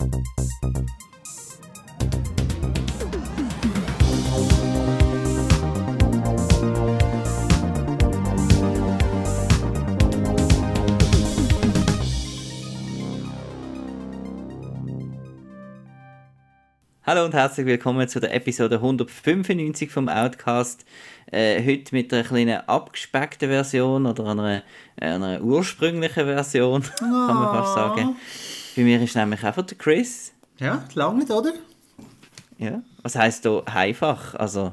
Hallo und herzlich willkommen zu der Episode 195 vom Outcast. Äh, heute mit einer kleinen abgespeckten Version oder einer, einer ursprünglichen Version, kann man fast sagen. Bei mir ist nämlich einfach der Chris. Ja, lange nicht, oder? Ja. Was heisst da einfach? Also.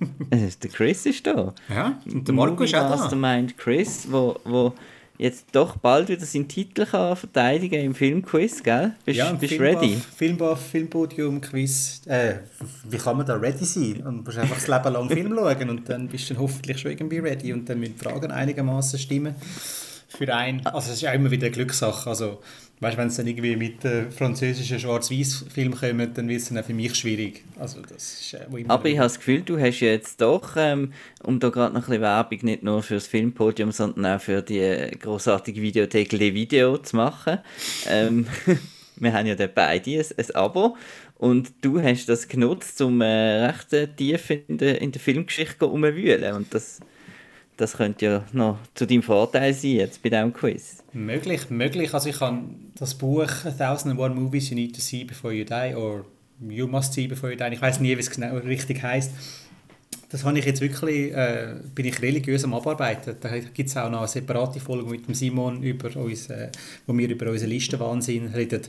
der Chris ist da. Ja, und der Marco ist auch da. Mastermind Chris, wo, wo jetzt doch bald wieder seinen Titel kann verteidigen im Filmquiz, gell? Bist, ja, bist du ready? Filmbuff, Filmpodium, Quiz. Äh, wie kann man da ready sein? Und musst einfach das Leben lang Film schauen und dann bist du dann hoffentlich schon irgendwie ready und dann müssen Fragen einigermaßen stimmen für einen. Also es ist ja immer wieder eine Glückssache. Also weißt, wenn es dann irgendwie mit äh, französischen Schwarz-Weiß-Film kommt, dann wird es dann für mich schwierig. Also, das ist, äh, Aber ich habe das Gefühl, du hast jetzt doch, ähm, um da gerade noch ein bisschen Werbung nicht nur für das Filmpodium, sondern auch für die großartige Videothek Le Video zu machen. ähm, wir haben ja dort beide ein, ein Abo. Und du hast das genutzt, um äh, recht äh, tief in der, in der Filmgeschichte zu Und das das könnte ja noch zu deinem Vorteil sein jetzt bei diesem Quiz. Möglich, möglich. Also ich habe das Buch «A Thousand and One Movies You Need to See Before You Die» oder «You Must See Before You Die», ich weiß nie, wie es genau richtig heißt. Das habe ich jetzt wirklich, äh, bin ich religiös am Abarbeiten. Da gibt es auch noch eine separate Folge mit dem Simon, über uns, äh, wo wir über unseren Listenwahnsinn reden.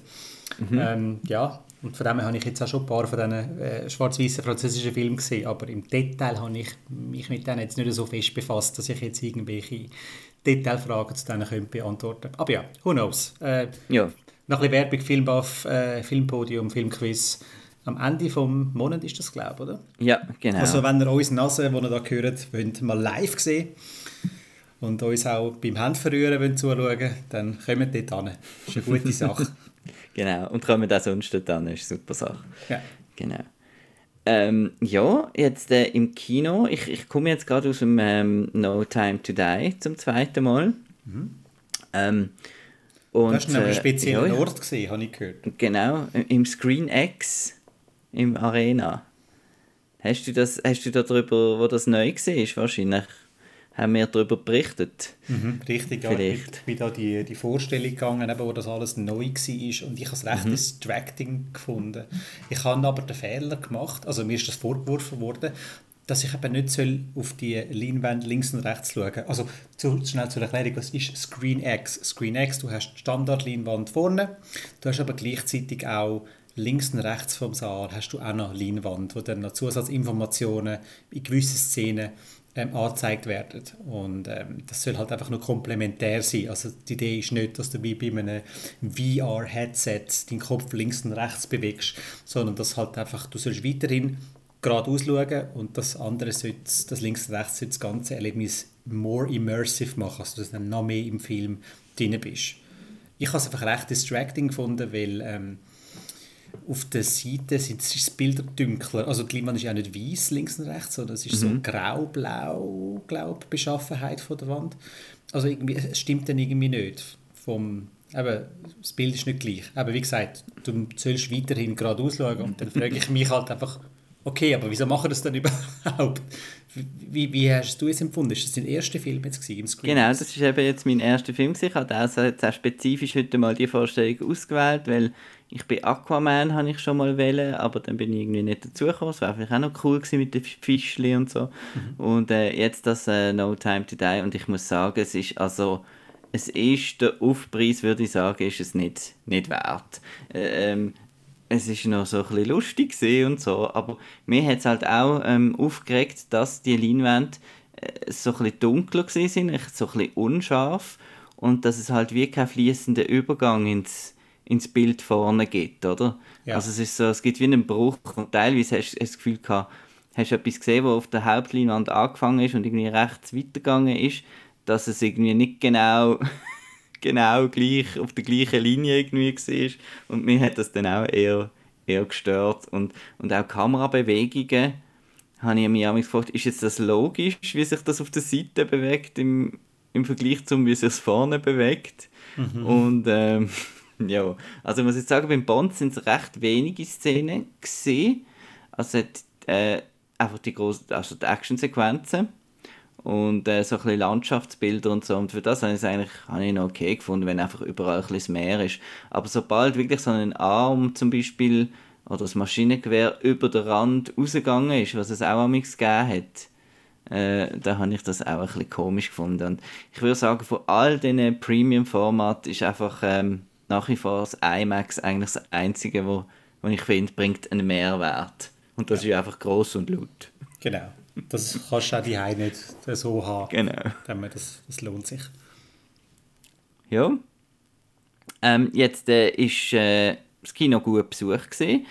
Mhm. Ähm, ja, und von dem her habe ich jetzt auch schon ein paar von diesen äh, schwarz-weißen französischen Filmen gesehen, aber im Detail habe ich mich mit denen jetzt nicht so fest befasst, dass ich jetzt irgendwelche Detailfragen zu denen könnte beantworten könnte. Aber ja, who knows. Äh, ja. Noch ein bisschen Werbung, Filmbuff, äh, Filmpodium, Filmquiz. Am Ende des Monats ist das, glaube ich, oder? Ja, genau. Also wenn ihr unsere Nase, die ihr da hört, wollt, mal live sehen und uns auch beim Handverrühren wollt zuschauen dann kommt dort an. Das ist eine gute Sache. Genau, und kommen auch sonst an, ist eine super Sache. Ja. Genau. Ähm, ja, jetzt äh, im Kino, ich, ich komme jetzt gerade aus dem ähm, No Time to Die zum zweiten Mal. Mhm. Ähm, und, das war ein spezieller äh, ja, Ort, gewesen, habe ich gehört. Genau, im Screen X im Arena. Hast du, das, hast du da drüber, wo das neu war, wahrscheinlich haben wir darüber berichtet. Mhm, richtig, Vielleicht. ja. Ich bin da die, die Vorstellung gegangen, eben, wo das alles neu war und ich habe es recht mhm. distracting gefunden. Ich habe aber den Fehler gemacht, also mir ist das vorgeworfen worden, dass ich eben nicht soll auf die Leinwand links und rechts schauen Also zu, schnell zur Erklärung, was ist Screen X? Screen X, du hast die Standard-Leinwand vorne, du hast aber gleichzeitig auch links und rechts vom Saal hast du auch noch Leinwand, wo dann noch Zusatzinformationen in gewissen Szenen ähm, angezeigt werden. Und ähm, das soll halt einfach nur komplementär sein. Also die Idee ist nicht, dass du wie bei einem VR-Headset deinen Kopf links und rechts bewegst, sondern dass halt einfach, du sollst weiterhin geradeaus schauen und das andere sollte, das links und rechts soll das ganze Erlebnis more immersive machen, also dass du dann noch mehr im Film drin bist. Ich habe es einfach recht distracting gefunden, weil ähm, auf der Seite sind die Bilder dunkler. Also die Leinwand ist ja nicht weiß links und rechts, sondern es ist mhm. so grau-blau, glaube Beschaffenheit von der Wand. Also irgendwie, es stimmt dann irgendwie nicht. Vom, eben, das Bild ist nicht gleich. Aber wie gesagt, du sollst weiterhin geradeaus schauen und dann frage ich mich halt einfach, okay, aber wieso machen das dann überhaupt? Wie, wie hast du es empfunden? Ist das dein erster Film jetzt im Screen? Genau, das ist eben jetzt mein erster Film. Ich habe auch spezifisch heute mal die Vorstellung ausgewählt, weil ich bin Aquaman, habe ich schon mal wählen, aber dann bin ich irgendwie nicht dazugekommen. Es wäre vielleicht auch noch cool gewesen mit den Fischli und so. Mhm. Und äh, jetzt das äh, No Time to Die und ich muss sagen, es ist also es ist der Aufpreis, würde ich sagen, ist es nicht, nicht wert. Äh, ähm, es ist noch so ein bisschen lustig und so, aber mir hat es halt auch ähm, aufgeregt, dass die Leinwände äh, so ein bisschen dunkler sind, so ein bisschen unscharf und dass es halt wie kein fließender Übergang ins ins Bild vorne gibt, oder? Ja. Also es ist so, es gibt wie einen Bruch und teilweise hast du das Gefühl gehabt, hast du etwas gesehen, was auf der Hauptleinwand angefangen ist und irgendwie rechts weitergegangen ist, dass es irgendwie nicht genau, genau gleich auf der gleichen Linie irgendwie war und mir hat das dann auch eher, eher gestört und, und auch Kamerabewegungen habe ich mich auch gefragt, ist jetzt das logisch, wie sich das auf der Seite bewegt im, im Vergleich zum, wie sich es vorne bewegt mhm. und ähm, ja, also ich muss jetzt sagen, beim Bond sind es recht wenige Szenen gesehen. Also hat, äh, einfach die großen, also die Actionsequenzen und äh, so ein bisschen Landschaftsbilder und so. Und für das habe ich es eigentlich habe ich noch okay gefunden, wenn einfach überall ein bisschen Meer ist. Aber sobald wirklich so ein Arm zum Beispiel oder das Maschinengewehr über den Rand rausgegangen ist, was es auch am gegeben hat, äh, da habe ich das auch ein bisschen komisch gefunden. Und ich würde sagen, von all diesen Premium-Formaten ist einfach ähm, nach wie vor das IMAX eigentlich das Einzige, wo, wo ich finde, bringt einen Mehrwert. Und das ja. ist einfach groß und laut. Genau. Das kannst du auch die nicht so haben. Genau. Das, das lohnt sich. Ja. Ähm, jetzt äh, ist äh, das Kino gut besucht gesehen.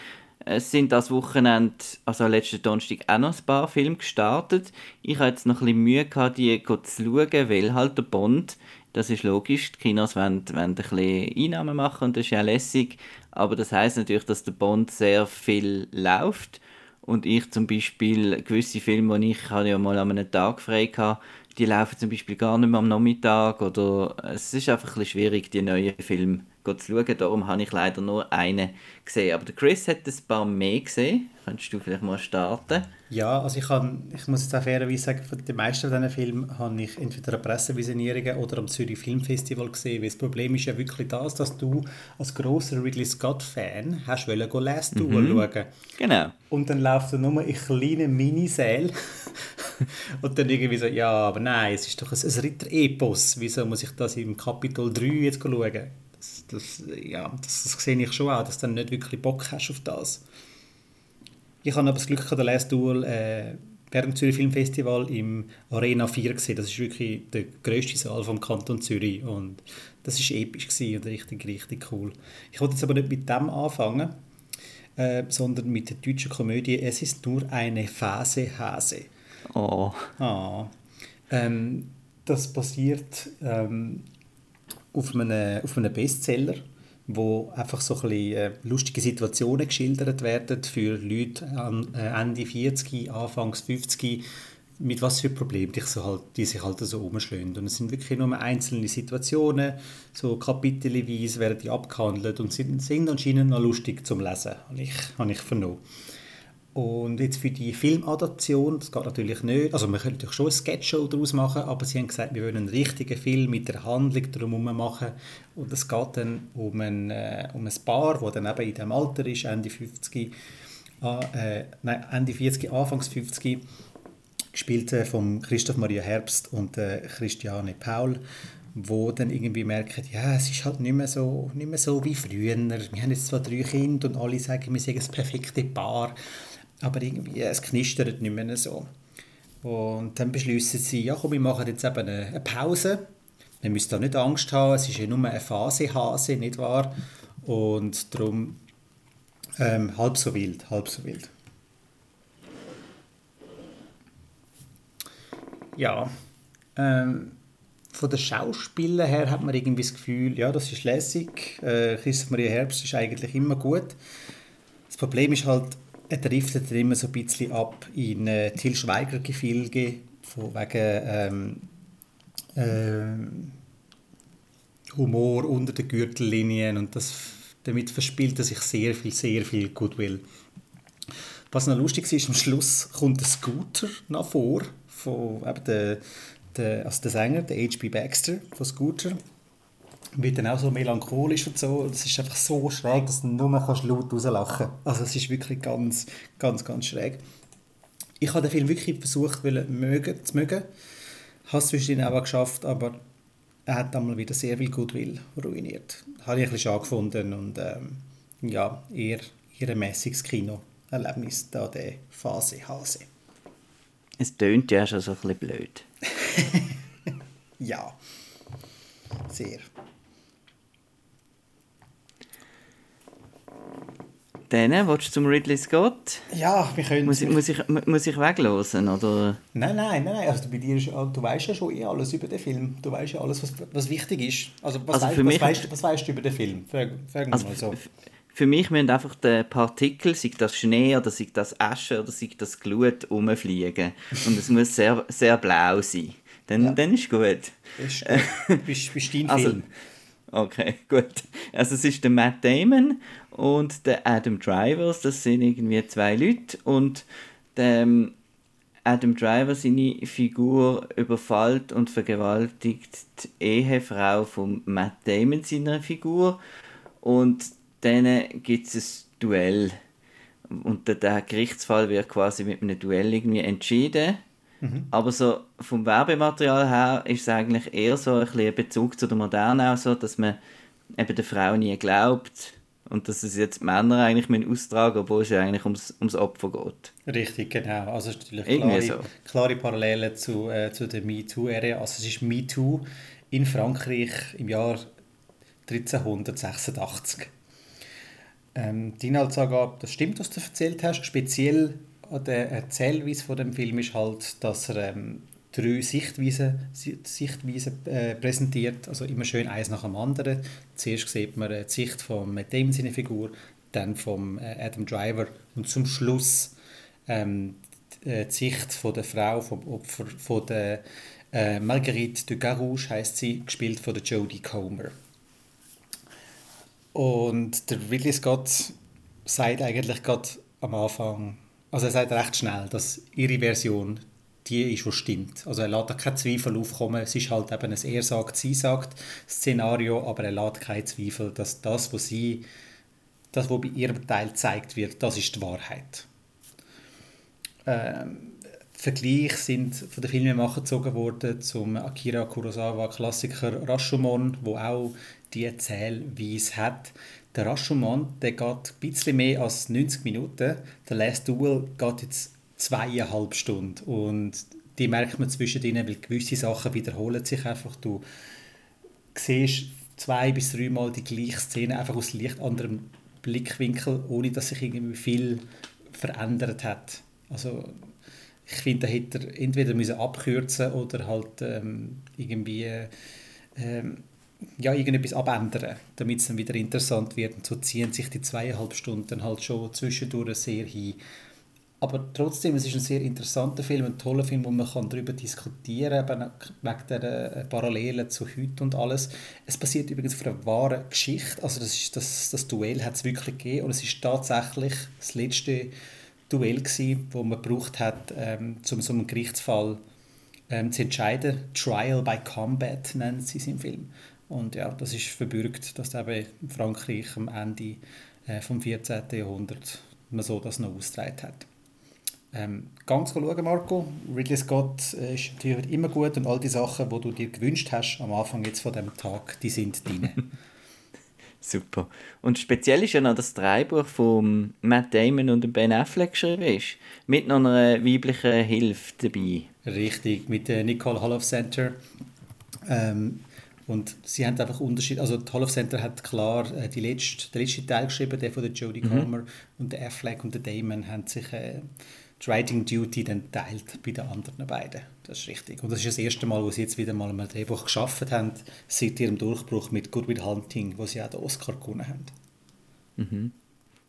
Es sind das Wochenende, also letzten Donnerstag, auch noch ein paar Filme gestartet. Ich hatte jetzt noch ein bisschen Mühe, gehabt, die zu schauen, weil halt der Bond, das ist logisch, die Kinos wollen, wollen ein bisschen Einnahmen machen und das ist ja lässig. Aber das heißt natürlich, dass der Bond sehr viel läuft und ich zum Beispiel gewisse Filme, die ich hatte ja mal an einem Tag frei hatte, die laufen zum Beispiel gar nicht mehr am Nachmittag oder es ist einfach ein bisschen schwierig, die neuen Filme zu schauen. Darum habe ich leider nur einen gesehen. Aber der Chris hat ein paar mehr gesehen. Könntest du vielleicht mal starten? Ja, also ich, kann, ich muss jetzt auch fairerweise sagen, von den meisten von diesen Filmen habe ich entweder an Pressevisionierungen oder am Zürich Filmfestival gesehen. Weil das Problem ist ja wirklich das, dass du als grosser Ridley Scott-Fan hast wollen go Last Duel mhm. schauen. Genau. Und dann läuft er nur in kleinen Minisälen und dann irgendwie so, ja, aber nein, es ist doch ein, ein Ritter-Epos. Wieso muss ich das im Kapitel 3 jetzt schauen? Das, das, ja, das, das sehe ich schon auch, dass du dann nicht wirklich Bock hast auf das. Ich habe aber das Glück der Last Duel äh, während dem Zürich Filmfestival im Arena 4 gesehen. Das ist wirklich der grösste Saal vom Kanton Zürich und das ist episch und richtig, richtig cool. Ich wollte jetzt aber nicht mit dem anfangen, äh, sondern mit der deutschen Komödie «Es ist nur eine Phase Hase». Oh. Ah. Ähm, das basiert ähm, auf einem, auf einem Bestseller, wo einfach so ein bisschen, äh, lustige Situationen geschildert werden für Leute äh, Ende 40, Anfangs 50, mit was für Problemen die, so halt, die sich halt so umschlagen. Und es sind wirklich nur einzelne Situationen, so kapitelweise werden die abgehandelt und sind, sind anscheinend noch lustig zum Lesen, habe ich, habe ich vernommen. Und jetzt für die Filmadaption, das geht natürlich nicht, also man könnte natürlich schon ein Sketch-Show daraus machen, aber sie haben gesagt, wir wollen einen richtigen Film mit der Handlung drumherum machen. Und es geht dann um ein, äh, um ein Paar, das dann eben in diesem Alter ist, Ende 50, äh, nein, Ende 40, Anfangs 50, gespielt äh, von Christoph Maria Herbst und äh, Christiane Paul, wo dann irgendwie merken, ja, es ist halt nicht mehr so, nicht mehr so wie früher. Wir haben jetzt zwar drei Kinder und alle sagen, wir sind das perfekte Paar aber irgendwie, es knistert nicht mehr so. Und dann beschließen sie, ja komm, wir machen jetzt eben eine, Pause. Wir müssen da nicht Angst haben, es ist ja nur eine Phase Hase, nicht wahr? Und darum ähm, halb so wild, halb so wild. Ja, ähm, von den Schauspielern her hat man irgendwie das Gefühl, ja, das ist lässig. Äh, Christoph Maria Herbst ist eigentlich immer gut. Das Problem ist halt, er driftet immer so ein bisschen ab in äh, Til Schweiger-Gefilge, von wegen ähm, äh, Humor unter den Gürtellinien und das, damit verspielt er sich sehr viel, sehr viel Goodwill. Was noch lustig ist, am Schluss kommt der Scooter nach vor, von eben der, der, also der Sänger, der H.B. Baxter von Scooter wird dann auch so melancholisch und so. Es ist einfach so schräg, dass du nur kannst laut rauslachen kannst. Also es ist wirklich ganz, ganz, ganz schräg. Ich habe den Film wirklich versucht mögen, zu mögen. Habe es zwischendurch auch geschafft, aber er hat einmal wieder sehr viel Goodwill ruiniert. Habe ich ein bisschen schade gefunden und ähm, ja, eher, eher ein mäßiges Kinoerlebnis, da der Phase Hase. Es tönt ja schon so ein bisschen blöd. ja, sehr. Dann, willst du zum Ridley Scott? Ja, wir können... Muss ich, muss ich, muss ich weglosen, oder? Nein, nein, nein, also bei dir ist, du weißt ja schon eh alles über den Film. Du weißt ja alles, was, was wichtig ist. Also was, also weißt, was, weißt, was weißt du über den Film? Fragen also mal so. Für mich müssen einfach die Partikel, sei das Schnee oder sei das Asche oder sei das Glut, rumfliegen. Und es muss sehr, sehr blau sein. Dann, ja. dann ist gut. Das ist gut. bist, bist dein also, Film. Okay, gut. Also es ist der Matt Damon und der Adam Drivers, das sind irgendwie zwei Leute. Und der ähm, Adam Driver, seine Figur, überfällt und vergewaltigt die Ehefrau von Matt Damon, seiner Figur. Und dann gibt es ein Duell. Und der, der Gerichtsfall wird quasi mit einem Duell irgendwie entschieden. Mhm. Aber so vom Werbematerial her ist es eigentlich eher so ein, ein Bezug zu der Moderne auch so, dass man eben der Frau nie glaubt und dass es jetzt Männer eigentlich müssen austragen obwohl es ja eigentlich ums, ums Opfer geht. Richtig, genau. Also es ist natürlich klare, so. klare Parallele zu, äh, zu der MeToo-Ära. Also es ist MeToo in Frankreich im Jahr 1386. Ähm, die Inhaltsangabe, das stimmt, was du erzählt hast. Speziell an der Erzählweise von dem Film ist halt, dass er ähm, drei Sichtweisen, Sichtweisen äh, präsentiert, also immer schön eins nach dem anderen. Zuerst sieht man die Sicht von Matt Damon, seine Figur, dann vom äh, Adam Driver und zum Schluss ähm, die Sicht von der Frau, vom Opfer, von der äh, Marguerite de Garouche heißt sie, gespielt von der Jodie Comer. Und der Ridley Scott sagt eigentlich gerade am Anfang, also er sagt recht schnell, dass ihre Version die ist, die stimmt. Also er lässt keinen Zweifel aufkommen. Es ist halt eben ein Er sagt, sie sagt Szenario, aber er lässt keinen Zweifel, dass das, was sie, das, was bei ihrem Teil gezeigt wird, das ist die Wahrheit. Ähm, Vergleich sind von den Filmemachern gezogen worden zum Akira Kurosawa Klassiker Rashomon, wo auch die Erzählweise hat. Der Rashomon der geht ein bisschen mehr als 90 Minuten. Der Last Duel geht jetzt zweieinhalb Stunden. Und die merkt man zwischendrin, weil gewisse Sachen wiederholen sich einfach. Du siehst zwei bis dreimal die gleiche Szene einfach aus leicht anderem Blickwinkel, ohne dass sich irgendwie viel verändert hat. Also ich finde, da hätte er entweder müssen abkürzen oder halt ähm, irgendwie ähm, ja, irgendetwas abändern, damit es dann wieder interessant wird. Und so ziehen sich die zweieinhalb Stunden halt schon zwischendurch sehr hin. Aber trotzdem, es ist ein sehr interessanter Film, ein toller Film, wo man darüber diskutieren kann, wegen der äh, Parallelen zu heute und alles. Es basiert übrigens auf einer wahren Geschichte. Also das, ist, das, das Duell hat es wirklich gegeben und es ist tatsächlich das letzte Duell wo man gebraucht hat, ähm, um so einen Gerichtsfall ähm, zu entscheiden. Trial by Combat nennen sie es im Film. Und ja, das ist verbürgt, dass eben in Frankreich am Ende äh, vom 14. Jahrhundert man so das noch ausgetragen hat. Ähm, ganz schauen, Marco. Ridley Scott äh, ist natürlich immer gut und all die Sachen, die du dir gewünscht hast am Anfang jetzt von dem Tag, die sind drin. Super. Und speziell ist ja noch das Drehbuch von Matt Damon und Ben Affleck geschrieben ist. Mit noch einer weiblichen Hilfe dabei. Richtig, mit der Nicole Holof Center. Ähm, und sie haben einfach Unterschied. Also, die Hall of Center hat klar äh, die letzte, den letzten Teil geschrieben, der von der Jodie mhm. Comer und der Affleck und der Damon haben sich äh, die Writing Duty dann teilt bei den anderen beiden. Das ist richtig. Und das ist das erste Mal, wo sie jetzt wieder mal ein Drehbuch geschafft haben, seit ihrem Durchbruch mit Good Will Hunting, wo sie auch den Oscar gewonnen haben. Mhm.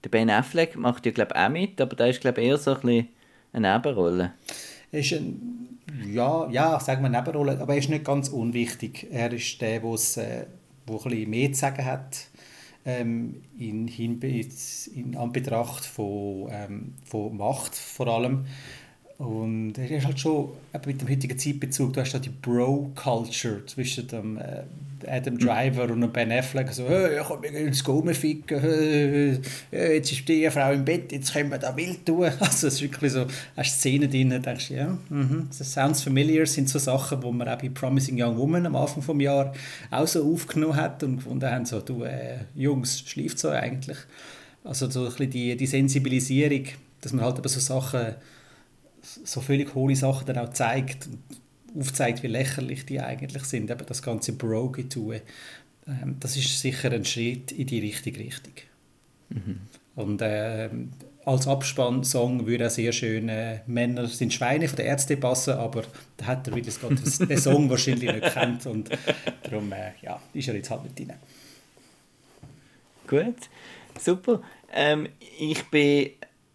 Der Ben Affleck macht ja, glaube ich, auch mit, aber da ist, glaube ich, eher so ein bisschen eine Nebenrolle. ist ein ja, ja, sagen wir Nebenrolle, aber er ist nicht ganz unwichtig. Er ist der, der äh, wo ein bisschen mehr zu sagen hat ähm, in, in, in Anbetracht von, ähm, von Macht vor allem. Und er ist halt schon mit dem heutigen Zeitbezug, du hast da die Bro-Culture zwischen dem äh, Adam Driver und dem Ben Affleck. So, hey, ich kann mich ins Gome ficken, hey, jetzt ist die Frau im Bett, jetzt können wir da wild tun. Also es ist wirklich so, hast Szenen drin, denkst du, ja, mhm, das sounds familiar, sind so Sachen, die man auch bei Promising Young Woman am Anfang des Jahres auch so aufgenommen hat und gefunden haben, so, du, äh, Jungs, schläft so eigentlich. Also so ein bisschen die, die Sensibilisierung, dass man halt eben so Sachen so völlig hohle Sachen dann auch zeigt und aufzeigt, wie lächerlich die eigentlich sind, eben das ganze Bro-Getue. Ähm, das ist sicher ein Schritt in die richtige Richtung. Mhm. Und äh, als Abspannsong würde auch sehr schön äh, «Männer sind Schweine» von der Ärzte passen, aber da hat er Ridley Scott den Song wahrscheinlich nicht kennt und darum äh, ja, ist er jetzt halt nicht drin. Gut, super. Ähm, ich bin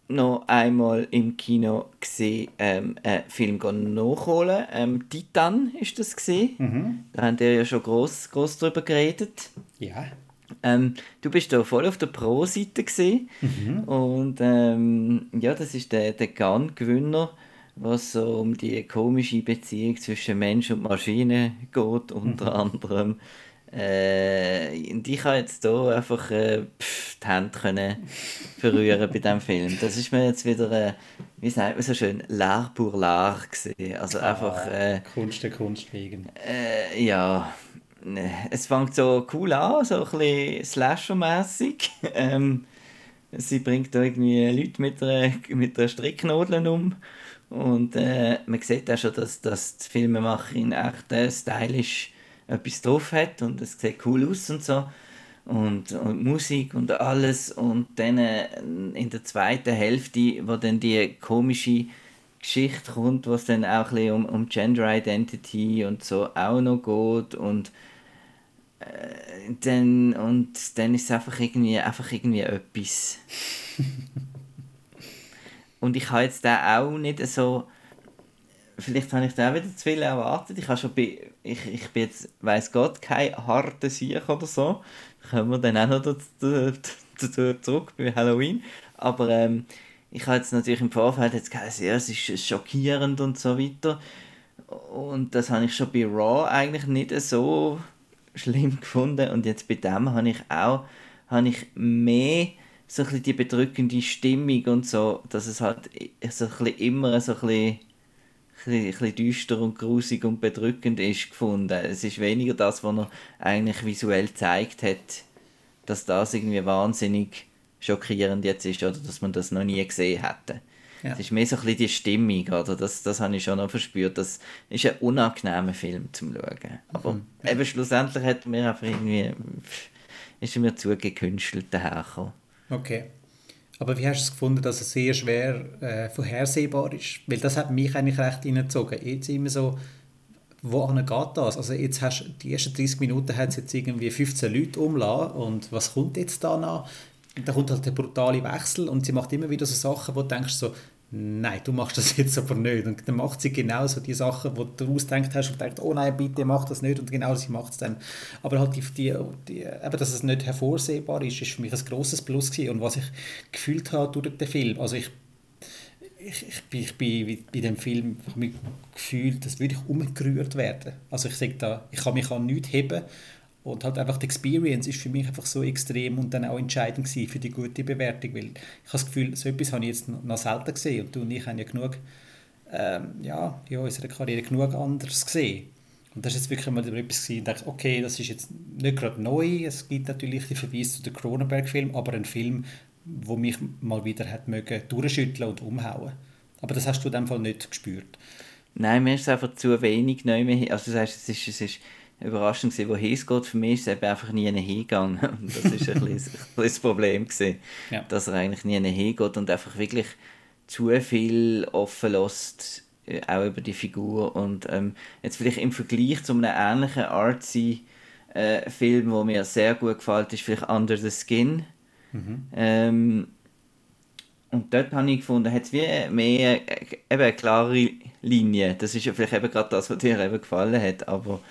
noch einmal im Kino gesehen, ähm, einen Film nachholen. Ähm, Titan ist das gesehen. Mhm. Da haben wir ja schon groß, groß darüber geredet. Ja. Ähm, du bist da voll auf der Pro-Seite mhm. und ähm, ja, das ist der, der Gun-Gewinner, was so um die komische Beziehung zwischen Mensch und Maschine geht, unter mhm. anderem. Äh, und ich habe jetzt hier einfach äh, pff, die Hände können berühren bei diesem Film. Das ist mir jetzt wieder, äh, wie sagt man so schön, l'art pour l'art gesehen. Also ah, einfach... Äh, Kunst der Kunst wegen. Äh, ja, ne, es fängt so cool an, so ein bisschen Slasher-mässig. ähm, sie bringt da irgendwie Leute mit einer, mit einer Stricknadel um. Und äh, man sieht auch schon, dass, dass die Filmemacherin echt äh, stylisch etwas drauf hat und es sieht cool aus und so. Und, und Musik und alles. Und dann äh, in der zweiten Hälfte, wo dann die komische Geschichte kommt, was dann auch ein bisschen um, um Gender Identity und so auch noch geht. Und äh, dann, und dann ist es einfach irgendwie, einfach irgendwie etwas. und ich habe jetzt da auch nicht so vielleicht habe ich da auch wieder zu viel erwartet. Ich, habe schon bei, ich, ich bin jetzt, weiß Gott, kein harter Sieg oder so. Da kommen wir dann auch noch dazu, dazu zurück bei Halloween. Aber ähm, ich habe jetzt natürlich im Vorfeld jetzt geheißen, ja, es ist schockierend und so weiter. Und das habe ich schon bei Raw eigentlich nicht so schlimm gefunden. Und jetzt bei dem habe ich auch habe ich mehr so ein bisschen die bedrückende Stimmung und so, dass es halt so ein bisschen immer so ein bisschen ein bisschen düster und grusig und bedrückend ist gefunden. Es ist weniger das, was er eigentlich visuell gezeigt hat, dass das irgendwie wahnsinnig schockierend jetzt ist oder dass man das noch nie gesehen hätte. Ja. Es ist mehr so ein bisschen die Stimmung, oder? Das, das habe ich schon noch verspürt. Das ist ein unangenehmer Film zum Schauen. Aber mhm. eben schlussendlich hat mir einfach irgendwie, ist mir zu gekünstelt dahergekommen. Okay. Aber wie hast du es gefunden, dass es sehr schwer äh, vorhersehbar ist? Weil das hat mich eigentlich recht hineingezogen. Jetzt immer so, wohin geht das? Also jetzt hast die ersten 30 Minuten hat es jetzt irgendwie 15 Leute umlassen und was kommt jetzt da noch? Da kommt halt der brutale Wechsel und sie macht immer wieder so Sachen, wo du denkst so, nein, du machst das jetzt aber nicht. Und dann macht sie genauso die Sachen, die du ausdenkt hast und denkst, oh nein, bitte mach das nicht. Und genau sie macht es dann. Aber halt die, die, die, eben, dass es nicht hervorsehbar ist, ist für mich ein grosses Plus gewesen. Und was ich gefühlt habe durch den Film, also ich ich, ich, bin, ich bin bei dem Film ich mich gefühlt, dass würde ich umgerührt werden. Also ich sage da, ich kann mich an nichts heben und halt einfach die Experience ist für mich einfach so extrem und dann auch entscheidend für die gute Bewertung, weil ich habe das Gefühl, so etwas habe ich jetzt noch selten gesehen und du und ich haben ja genug, ähm, ja, in unserer Karriere genug anderes gesehen. Und das ist jetzt wirklich mal etwas gewesen, und dachte, okay, das ist jetzt nicht gerade neu, es gibt natürlich den Verweis zu dem Cronenberg-Film, aber ein Film, wo mich mal wieder hat mögen durchschütteln und umhauen. Aber das hast du in dem Fall nicht gespürt. Nein, mir ist es einfach zu wenig neu mehr. Also das heißt, es ist, es ist überraschend gewesen, wohin es geht. Für mich ist es eben einfach nie hingegangen. Und das ist ein bisschen, das Problem gewesen, ja. dass er eigentlich nie hingeht und einfach wirklich zu viel offen lässt, äh, auch über die Figur. Und ähm, jetzt vielleicht im Vergleich zu einem ähnlichen artsy äh, Film, der mir sehr gut gefällt, ist vielleicht Under the Skin. Mhm. Ähm, und dort habe ich gefunden, hat es wie mehr äh, eben eine klare Linie. Das ist ja vielleicht eben gerade das, was dir eben gefallen hat, aber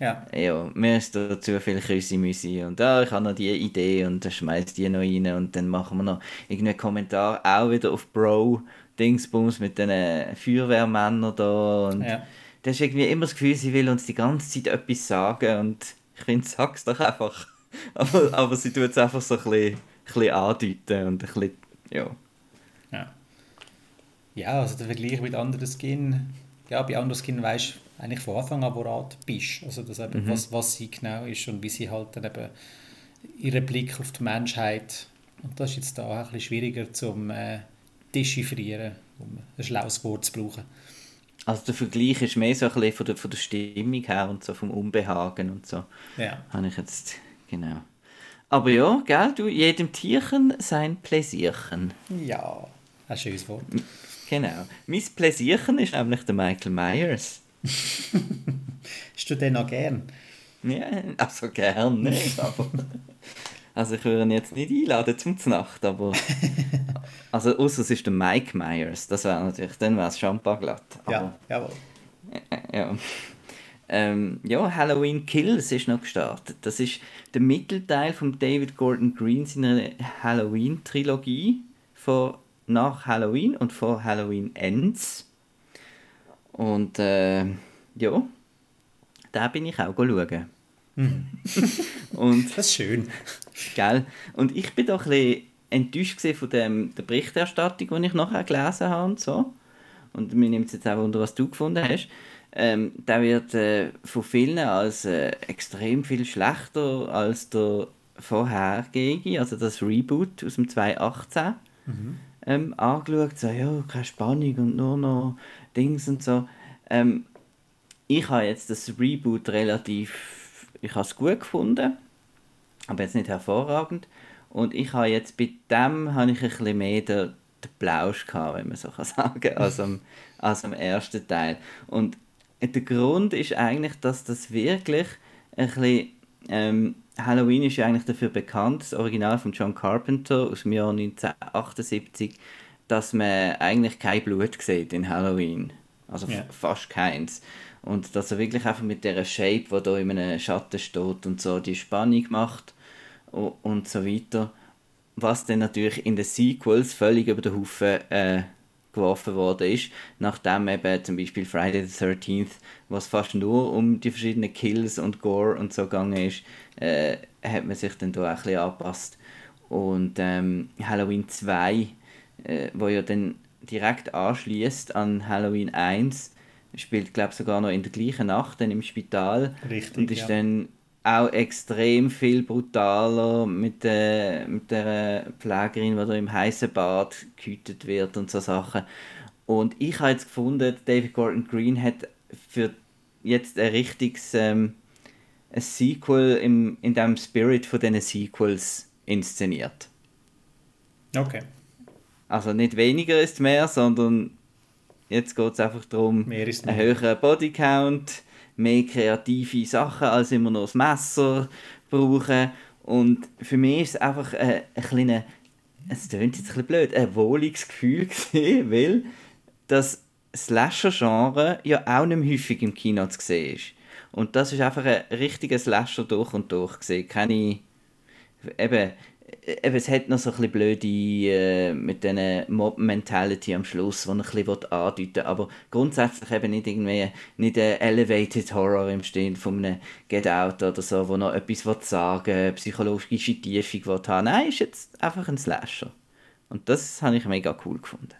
ja. ja, mir ist da zu viel Küssi-Müsi und ja, ich habe noch die Idee und dann schmeißt die noch rein und dann machen wir noch irgendeinen Kommentar auch wieder auf Bro Dingsbums mit den Feuerwehrmännern da und ja. da ist irgendwie immer das Gefühl, sie will uns die ganze Zeit etwas sagen und ich finde, sag's doch einfach. aber, aber sie tut es einfach so ein bisschen, ein bisschen andeuten und ein bisschen, ja. Ja, ja also der Vergleich mit anderen Skin, ja, bei anderen Skin weißt du, eigentlich von Anfang an woran bist. Also das eben, mhm. was, was sie genau ist und wie sie halt dann eben ihren Blick auf die Menschheit und das ist jetzt da auch ein bisschen schwieriger zum äh, dechiffrieren, um ein schlaues Wort zu brauchen. Also der Vergleich ist mehr so ein bisschen von der, von der Stimmung her und so vom Unbehagen und so. Ja. Habe ich jetzt, genau. Aber ja, gell, du, jedem Tierchen sein Pläsierchen. Ja, ein schönes Wort. Genau. Mein Pläsierchen ist nämlich der Michael Myers. Hast du den noch gern? Ja, also gern nicht, aber... Also ich würde ihn jetzt nicht einladen zum Nacht, aber... Also außer es ist der Mike Myers, das wäre natürlich, dann wäre es Champagner glatt. ja, jawohl. Ja. ähm, ja, Halloween Kills ist noch gestartet. Das ist der Mittelteil von David Gordon Green seiner Halloween-Trilogie von nach Halloween und vor Halloween Ends. Und äh, ja, da bin ich auch schauen. Mhm. und, das ist schön. Gell? Und ich bin doch ein bisschen enttäuscht von dem, der Berichterstattung, die ich nachher gelesen habe. Und, so. und mir nimmt es jetzt auch wunder, was du gefunden hast. Ähm, der wird äh, von vielen als äh, extrem viel schlechter als der vorhergehende, also das Reboot aus dem 2018, mhm. ähm, angeschaut. So, ja, keine Spannung und nur noch Dings und so. Ähm, ich habe jetzt das Reboot relativ, ich habe es gut gefunden, aber jetzt nicht hervorragend. Und ich habe jetzt bei dem habe ich ein bisschen mehr den, den Plausch gehabt, wenn man so kann sagen, als am, als am ersten Teil. Und der Grund ist eigentlich, dass das wirklich ein bisschen, ähm, Halloween ist ja eigentlich dafür bekannt, das Original von John Carpenter aus dem Jahr 1978, dass man eigentlich kein Blut sieht in Halloween. Also yeah. fast keins. Und dass er wirklich einfach mit der Shape, die da in einem Schatten steht und so die Spannung macht und so weiter. Was dann natürlich in den Sequels völlig über den Haufen äh, geworfen worden ist, nachdem eben zum Beispiel Friday the 13th, was fast nur um die verschiedenen Kills und Gore und so gegangen ist, äh, hat man sich dann da auch ein bisschen angepasst. Und ähm, Halloween 2, äh, wo ja dann direkt anschließt an Halloween 1, spielt glaube sogar noch in der gleichen Nacht dann im Spital Richtig, und ist ja. dann auch extrem viel brutaler mit der, mit der Pflegerin, die da im heißen Bad gehütet wird und so Sachen. Und ich habe jetzt gefunden, David Gordon Green hat für jetzt ein richtiges ähm, ein Sequel im, in dem Spirit von diesen Sequels inszeniert. Okay. Also nicht weniger ist mehr, sondern jetzt geht es einfach darum, mehr ist mehr. einen höheren Bodycount, mehr kreative Sachen als immer noch das Messer brauchen. Und für mich ist es einfach ein, ein kleiner, es klingt jetzt ein bisschen blöd, ein wohliges Gefühl gewesen, weil das Slasher-Genre ja auch nicht mehr häufig im Kino zu sehen ist. Und das ist einfach ein richtiger Slasher durch und durch gesehen. Keine, eben, eben, es hat noch so ein bisschen blöde äh, mit dieser Mob-Mentality am Schluss, die ein bisschen andeuten will, aber grundsätzlich eben nicht irgendwie nicht ein Elevated Horror im Stehen von einem Get Out oder so, wo noch etwas will sagen psychologische Tiefung will haben. Nein, ist jetzt einfach ein Slasher. Und das habe ich mega cool gefunden.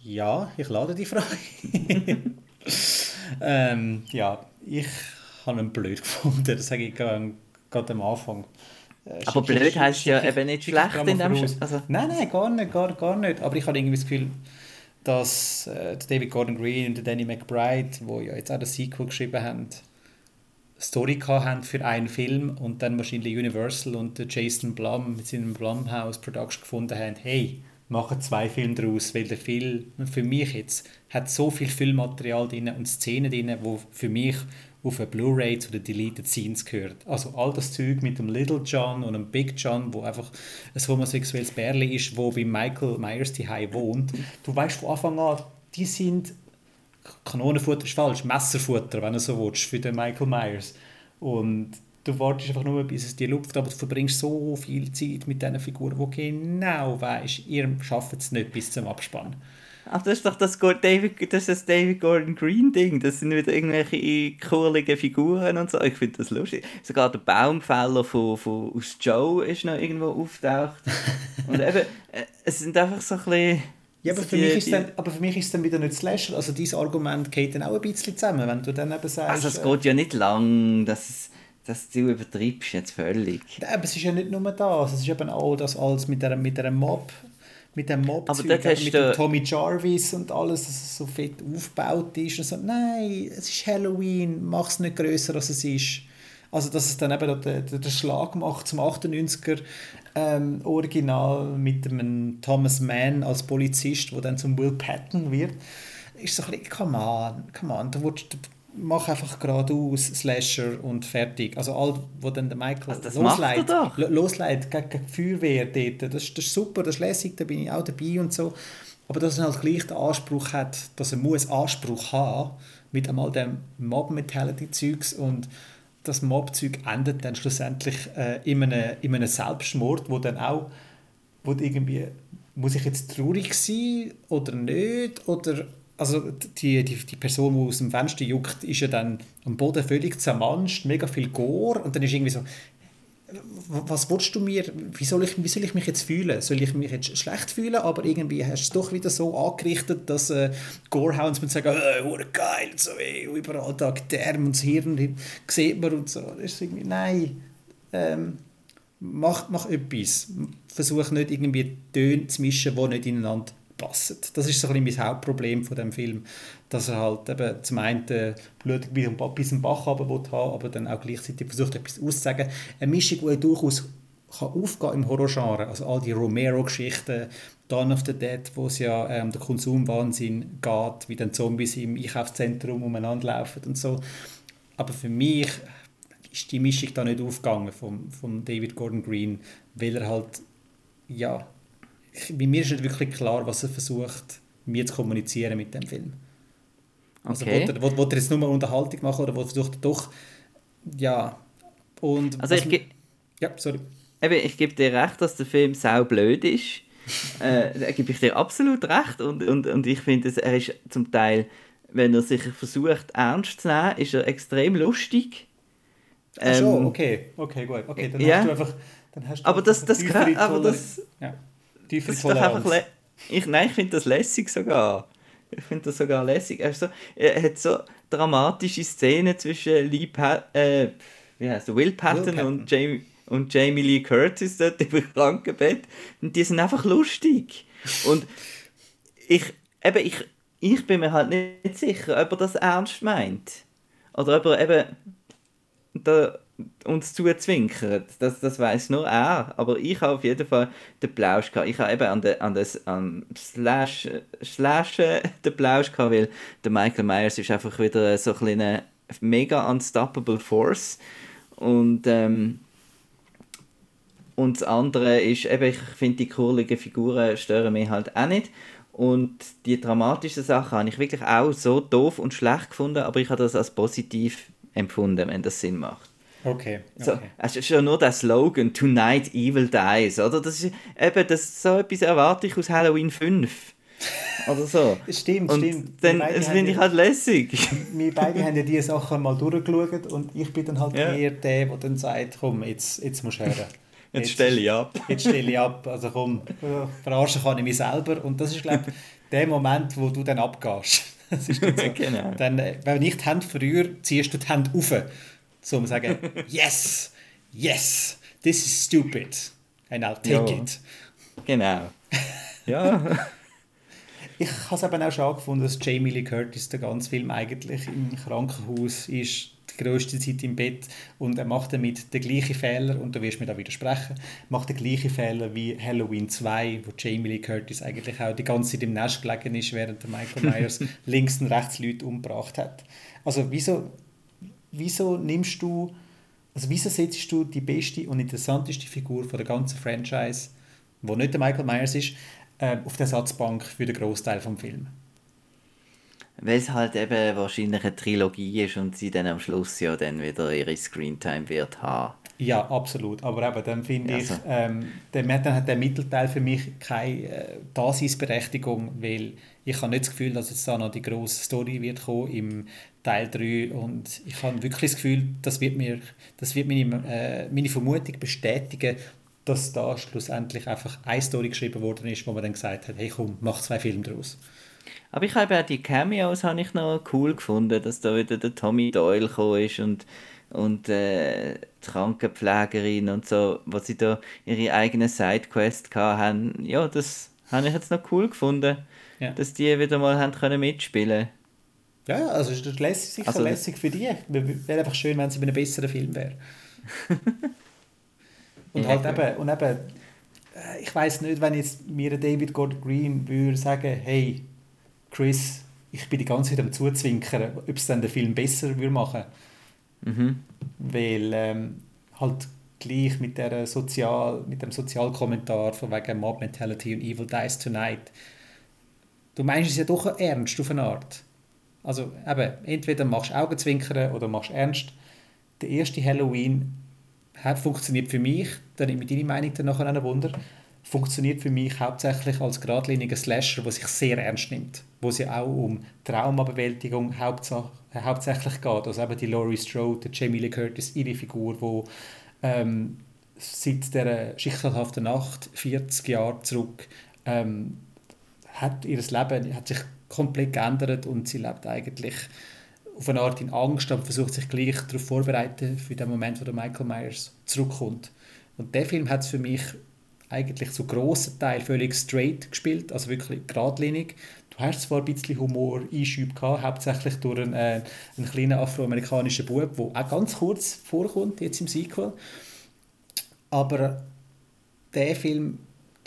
Ja, ich lade die Frage. ähm, ja, ich habe ihn blöd gefunden, das sage ich gerade am Anfang. Äh, aber blöd heißt ja eben nicht schlecht in dem also. Nein, nein, gar nicht, gar, gar nicht. Aber ich habe irgendwie das Gefühl, dass äh, David Gordon Green und Danny McBride, wo ja jetzt auch das Sequel geschrieben haben, Story haben für einen Film und dann wahrscheinlich Universal und Jason Blum mit seinem Blumhouse Production gefunden haben, hey, machen zwei Filme daraus, weil der Film für mich jetzt hat so viel Filmmaterial drin und Szenen drin, wo für mich auf eine Blu-ray zu den Deleted Scenes gehört. Also all das Zeug mit dem Little John und dem Big John, wo einfach ein homosexuelles Bärli ist, wo bei Michael Myers die wohnt. Du weißt von Anfang an, die sind Kanonenfutter ist falsch, Messerfutter, wenn du so willst, für den Michael Myers. Und du wartest einfach nur, bis es dir lupft, aber du verbringst so viel Zeit mit diesen Figuren, wo genau weißt, ihr schafft es nicht bis zum Abspann. Ach, das ist doch das, David, das, ist das David Gordon Green Ding. Das sind wieder irgendwelche kurlige Figuren und so. Ich finde das lustig. Sogar der Baumfäller von, von, aus Joe ist noch irgendwo auftaucht. und eben, äh, es sind einfach so ein bisschen... Ja, aber für, die, mich ist dann, aber für mich ist es dann wieder nicht Slasher. Also dieses Argument geht dann auch ein bisschen zusammen, wenn du dann eben sagst... Also es geht ja nicht lang, dass das du übertreibst jetzt völlig. Aber es ist ja nicht nur das, es ist eben auch das alles mit der, mit der Mob mit dem Mob aber mit dem Tommy Jarvis und alles, dass es so fett aufgebaut ist und so, nein, es ist Halloween, mach es nicht größer als es ist. Also dass es dann eben den, den Schlag macht zum 98er ähm, Original mit einem Thomas Mann als Polizist, der dann zum Will Patton wird, ist so ein bisschen, come on, come on, da willst, mach einfach geradeaus Slasher und fertig. Also all, wo dann der Michael also losleitet, losleitet gegen, gegen die Feuerwehr dort, das, das ist super, das ist lässig, da bin ich auch dabei und so. aber dass er halt gleich den Anspruch hat, dass er muss Anspruch haben mit einmal dem Mob-Mentality-Zeugs und das Mob-Zeug endet dann schlussendlich äh, in, einem, in einem Selbstmord, wo dann auch wo irgendwie muss ich jetzt traurig sein oder nicht oder also die, die, die Person, die aus dem Fenster juckt, ist ja dann am Boden völlig zermanscht, mega viel Gore und dann ist irgendwie so, was willst du mir, wie soll, ich, wie soll ich mich jetzt fühlen? Soll ich mich jetzt schlecht fühlen, aber irgendwie hast du es doch wieder so angerichtet, dass äh, Gorehounds mir sagen, oh, geil, so, ey, überall da Gedärm und das Hirn sieht man und so. Das ist irgendwie, nein, ähm, mach, mach etwas. Versuch nicht irgendwie Töne zu mischen, die nicht ineinander passen. Das ist so ein mein Hauptproblem von dem Film, dass er halt eben zum einen Blut bis zum Bach haben will, aber dann auch gleichzeitig versucht, etwas auszusagen. Eine Mischung, die durchaus kann aufgehen im Horrorgenre. Also all die Romero-Geschichten, Dawn of the Dead, wo es ja ähm, der Konsumwahnsinn geht, wie dann Zombies im Einkaufszentrum umeinander laufen und so. Aber für mich ist die Mischung da nicht aufgegangen von David Gordon Green, weil er halt, ja, bei mir ist nicht wirklich klar, was er versucht, mir zu kommunizieren mit dem Film. Also okay. Also, will, will, er jetzt nur mal Unterhaltung machen oder versucht er doch, ja, und... Also ich gebe... Ja, sorry. Eben, ich gebe dir recht, dass der Film sau blöd ist. äh, da gebe ich dir absolut recht und, und, und ich finde, er ist zum Teil, wenn er sich versucht ernst zu nehmen, ist er extrem lustig. Ach so, ähm, okay, okay, gut. Okay, dann ja. hast du einfach... Dann hast du aber das, das, kann, aber das, ja. Das ist doch einfach... Ich, nein, ich finde das lässig sogar. Ich finde das sogar lässig. Also, er hat so dramatische Szenen zwischen Lee pa äh, wie heißt Will Patton, Will Patton. Und, Jamie, und Jamie Lee Curtis dort im Krankenbett. Und die sind einfach lustig. Und ich, eben, ich, ich bin mir halt nicht sicher, ob er das ernst meint. Oder ob er eben da uns zuzwinkert. Das, das weiß nur er. Aber ich habe auf jeden Fall den Plausch gehabt. Ich habe eben an den, an das, an Slash, Slash den Plausch gehabt, weil der Michael Myers ist einfach wieder so eine mega unstoppable Force. Und, ähm, und das andere ist, eben, ich finde, die kurligen Figuren stören mich halt auch nicht. Und die dramatischen Sachen habe ich wirklich auch so doof und schlecht gefunden, aber ich habe das als positiv empfunden, wenn das Sinn macht. Okay. okay. So, es ist schon nur der Slogan Tonight Evil Dies, oder? Das ist eben das, so etwas erwarte ich aus Halloween 5. Oder so. stimmt, und stimmt. Dann, das finde ich halt lässig. Wir beide haben ja diese Sachen mal durchgeschaut und ich bin dann halt ja. eher der, der dann sagt, komm, jetzt, jetzt musst du hören. Jetzt, jetzt stelle ich ab. Jetzt stelle ich ab. Also komm, verarschen kann ich mich selber. Und das ist, glaube ich, der Moment, wo du dann abgehst. Das ist dann so. genau. Dann, äh, wenn ich die Hände verrühre, ziehst du die Hände auf. So, um zu sagen, yes, yes, this is stupid. And I'll take ja. it. Genau. Ja. ich habe es eben auch schon gefunden, dass Jamie Lee Curtis der ganze Film eigentlich im Krankenhaus ist, die größte Zeit im Bett und er macht damit den gleichen Fehler, und du wirst mir da widersprechen, macht den gleichen Fehler wie Halloween 2, wo Jamie Lee Curtis eigentlich auch die ganze Zeit im Nest gelegen ist, während der Michael Myers links und rechts Leute umgebracht hat. Also wieso, wieso nimmst du, also wieso setzt du die beste und interessanteste Figur von der ganzen Franchise, wo nicht der Michael Myers ist, äh, auf der Satzbank für den Großteil vom Film? Weil es halt eben wahrscheinlich eine Trilogie ist und sie dann am Schluss ja dann wieder ihre Screentime wird haben. Ja, absolut. Aber eben, dann finde also. ich, ähm, dann hat der Mittelteil für mich keine äh, Daseinsberechtigung, weil ich habe nicht das Gefühl, dass jetzt da noch die grosse Story wird kommen im Teil 3 und ich habe wirklich das Gefühl, das wird mir, das wird meine, äh, meine Vermutung bestätigen, dass da schlussendlich einfach eine Story geschrieben worden ist, wo man dann gesagt hat, hey komm, mach zwei Filme daraus. Aber ich habe auch die Cameos habe ich noch cool gefunden, dass da wieder der Tommy Doyle gekommen ist und, und äh, die Krankenpflegerin und so, wo sie da ihre eigene Sidequest haben. Ja, das habe ich jetzt noch cool gefunden, ja. dass die wieder mal haben können mitspielen Ja, also ist das lässig, sicher also, lässig für die. Wäre einfach schön, wenn sie in einem besseren Film wäre. und ja, halt eben, und eben, äh, ich weiß nicht, wenn jetzt mir David Gordon Green würde sagen, hey, Chris, ich bin die ganze Zeit am Zuzwinkern, ob es dann den Film besser würde machen mhm. Weil ähm, halt gleich mit, der Sozial, mit dem Sozialkommentar von wegen Mob Mentality und Evil Dies Tonight du meinst es ja doch ernst auf eine Art. Also eben, entweder machst du Augenzwinkern oder machst ernst. Der erste Halloween hat funktioniert für mich, dann nimmt mich deine Meinung dann nachher auch Wunder, funktioniert für mich hauptsächlich als geradliniger Slasher, der sich sehr ernst nimmt, wo es ja auch um Traumabewältigung hauptsächlich geht. Also eben die Laurie Strode, die Jamie Lee Curtis, ihre Figur, wo ähm, seit der schicksalhaften Nacht, 40 Jahre zurück, ähm, hat ihr Leben hat sich komplett geändert und sie lebt eigentlich auf eine Art in Angst, aber versucht sich gleich darauf vorzubereiten für den Moment, wo der Michael Myers zurückkommt. Und der Film hat es für mich eigentlich zu grossen Teil völlig straight gespielt, also wirklich geradlinig. Du hast zwar ein bisschen Humor Einschübe gehabt, hauptsächlich durch einen, äh, einen kleinen afroamerikanischen Bub, der auch ganz kurz vorkommt, jetzt im Sequel. Aber der Film,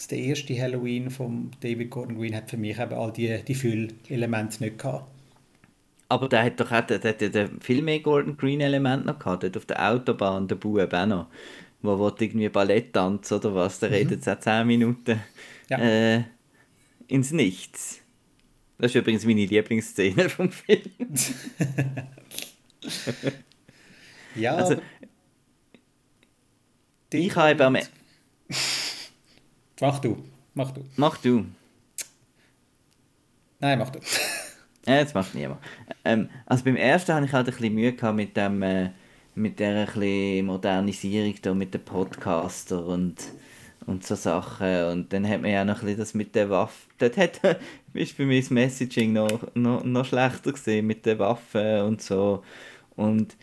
der erste Halloween von David Gordon Green, hat für mich eben all die, die Füllelemente nicht gehabt. Aber der hat doch auch der, der, der viel mehr Gordon Green Element noch gehabt, dort auf der Autobahn, der Bub auch noch wo will irgendwie Ballett tanzen oder was, der mhm. redet seit 10 Minuten ja. äh, ins Nichts. Das ist übrigens meine Lieblingsszene vom Film. ja. Also, ich habe am... Mach du, mach du. Mach du. Nein, mach du. ja, jetzt macht niemand. Ähm, also beim ersten hatte ich halt ein bisschen Mühe gehabt mit dem... Äh, mit der Modernisierung da mit den Podcaster und, und so Sachen. Und dann hat man ja noch ein das mit der Waffe. Dort hat, ist für mich das Messaging noch, noch, noch schlechter gesehen mit den Waffen und so. Und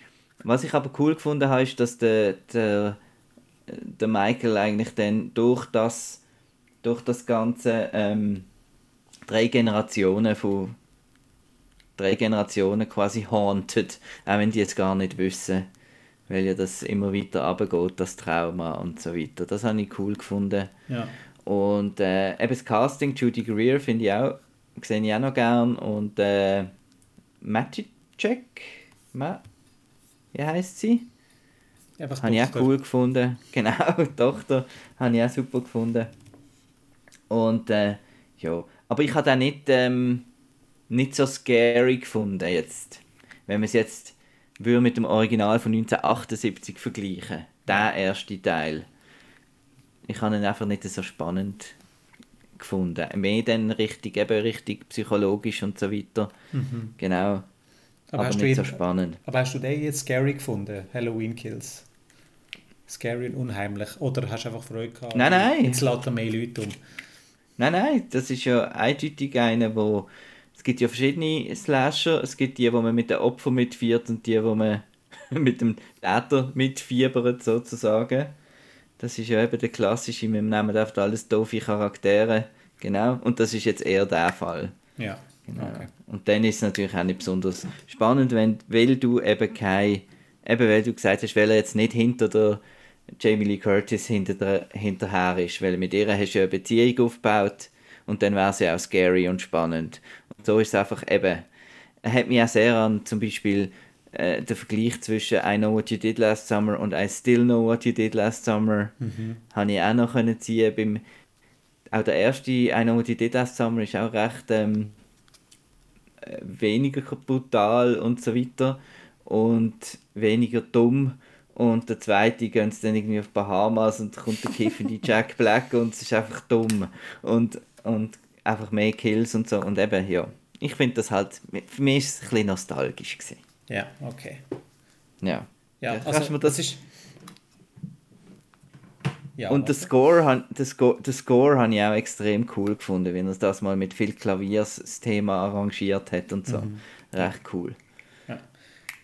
was ich aber cool gefunden habe, ist, dass der, der, der Michael eigentlich dann durch das, durch das ganze ähm, drei Generationen von drei Generationen quasi haunted, auch wenn die jetzt gar nicht wissen, weil ja das immer weiter runtergeht, das Trauma und so weiter. Das habe ich cool gefunden. Ja. Und äh, eben das Casting, Judy Greer, finde ich auch, sehe ich auch noch gern. Und äh, Magic Ma wie heißt sie? Habe ich auch cool gefunden. Genau, Tochter habe ich auch super gefunden. Und äh, ja, aber ich habe auch nicht, ähm, nicht so scary gefunden jetzt. Wenn man es jetzt würde mit dem Original von 1978 vergleichen. Der erste Teil. Ich habe ihn einfach nicht so spannend gefunden. Mehr dann richtig, eben richtig psychologisch und so weiter. Mhm. Genau. Aber, aber nicht so spannend. Aber hast du den jetzt scary gefunden, Halloween Kills? Scary und unheimlich? Oder hast du einfach Freude gehabt? Nein, nein. Jetzt lädt er mehr Leute um. Nein, nein, das ist ja eindeutig einer, der es gibt ja verschiedene Slasher. Es gibt die, wo man mit den Opfern mitfiebert und die, wo man mit dem Täter mitfiebert, sozusagen. Das ist ja eben der klassische, wir nehmen einfach alles doofe Charaktere. Genau. Und das ist jetzt eher der Fall. Ja. Genau. Okay. Und dann ist es natürlich auch nicht besonders spannend, wenn, weil du eben kein, eben weil du gesagt hast, weil er jetzt nicht hinter der Jamie Lee Curtis hinter der, hinterher ist, weil mit ihr hast du ja eine Beziehung aufgebaut und dann wäre sie auch scary und spannend so ist es einfach eben. Er hat mich auch sehr an zum Beispiel äh, den Vergleich zwischen I Know What You Did Last Summer und I Still Know What You Did Last Summer mhm. habe ich auch noch können ziehen beim auch der erste I Know What You Did Last Summer ist auch recht ähm, äh, weniger brutal und so weiter und weniger dumm und der zweite gehen dann irgendwie auf Bahamas und kommt der kiffende Jack Black und es ist einfach dumm und, und einfach mehr Kills und so. Und eben, ja, ich finde das halt, für mich ist es ein bisschen nostalgisch gewesen. Ja, okay. Ja. Ja, also, das, das ist... Ja, und der Score, Score, Score habe ich auch extrem cool gefunden, wenn er das mal mit viel Klaviers das Thema arrangiert hat und so. Mhm. Recht cool.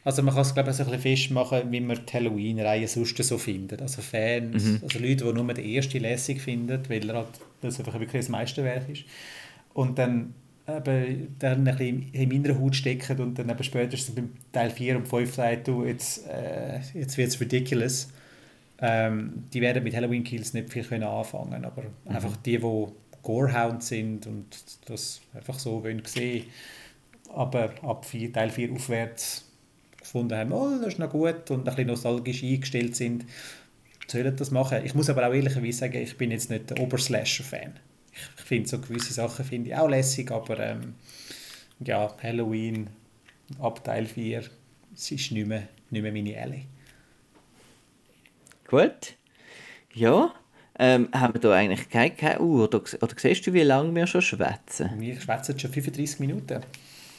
Also man kann es glaube ich so ein bisschen festmachen, wie man die Halloween-Reihe sonst so findet. Also Fans, mhm. also Leute, die nur den ersten lässig finden, weil er halt das einfach wirklich das Meisterwerk ist. Und dann eben, dann ein bisschen in meiner Haut stecken und dann eben spätestens beim Teil 4 und 5 sagt, du, jetzt, äh, jetzt wird es ridiculous. Ähm, die werden mit Halloween Kills nicht viel können anfangen aber mhm. einfach die, die Gorehound sind und das einfach so wollen sehen, aber ab 4, Teil 4 aufwärts gefunden haben, oh, das ist noch gut und ein bisschen nostalgisch eingestellt sind, sollen das machen. Ich muss aber auch ehrlicherweise sagen, ich bin jetzt nicht der Oberslasher-Fan. ich finde so gewisse Sachen finde ich auch lässig, aber ähm, ja, Halloween ab Teil 4, es ist nicht mehr, nicht mehr meine Elle. Gut. Ja, ähm, haben wir da eigentlich keine, keine Uhr? Oder, oder siehst du, wie lange wir schon schwätzen? Wir schwätzen schon 35 Minuten.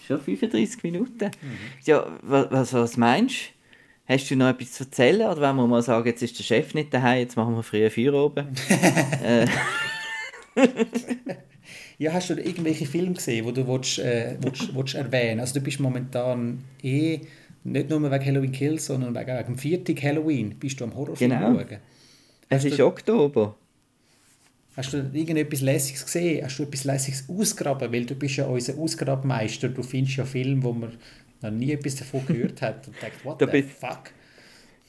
Schon 35 Minuten? Mhm. Ja, was, was meinst du? Hast du noch etwas zu erzählen? Oder wenn wir mal sagen, jetzt ist der Chef nicht daheim, jetzt machen wir früher Feuer oben? äh. ja, hast du irgendwelche Filme gesehen, die du willst, äh, willst, willst erwähnen Also du bist momentan eh nicht nur wegen Halloween Kills, sondern wegen, wegen dem vierten Halloween bist du am Horrorfilm genau. schauen. Es ist du, Oktober. Hast du irgendetwas Lässiges gesehen? Hast du etwas Lässiges ausgraben? Weil du bist ja unser Ausgrabmeister. Du findest ja Filme, wo man noch nie etwas davon gehört hat und denkt, what da the bist, fuck?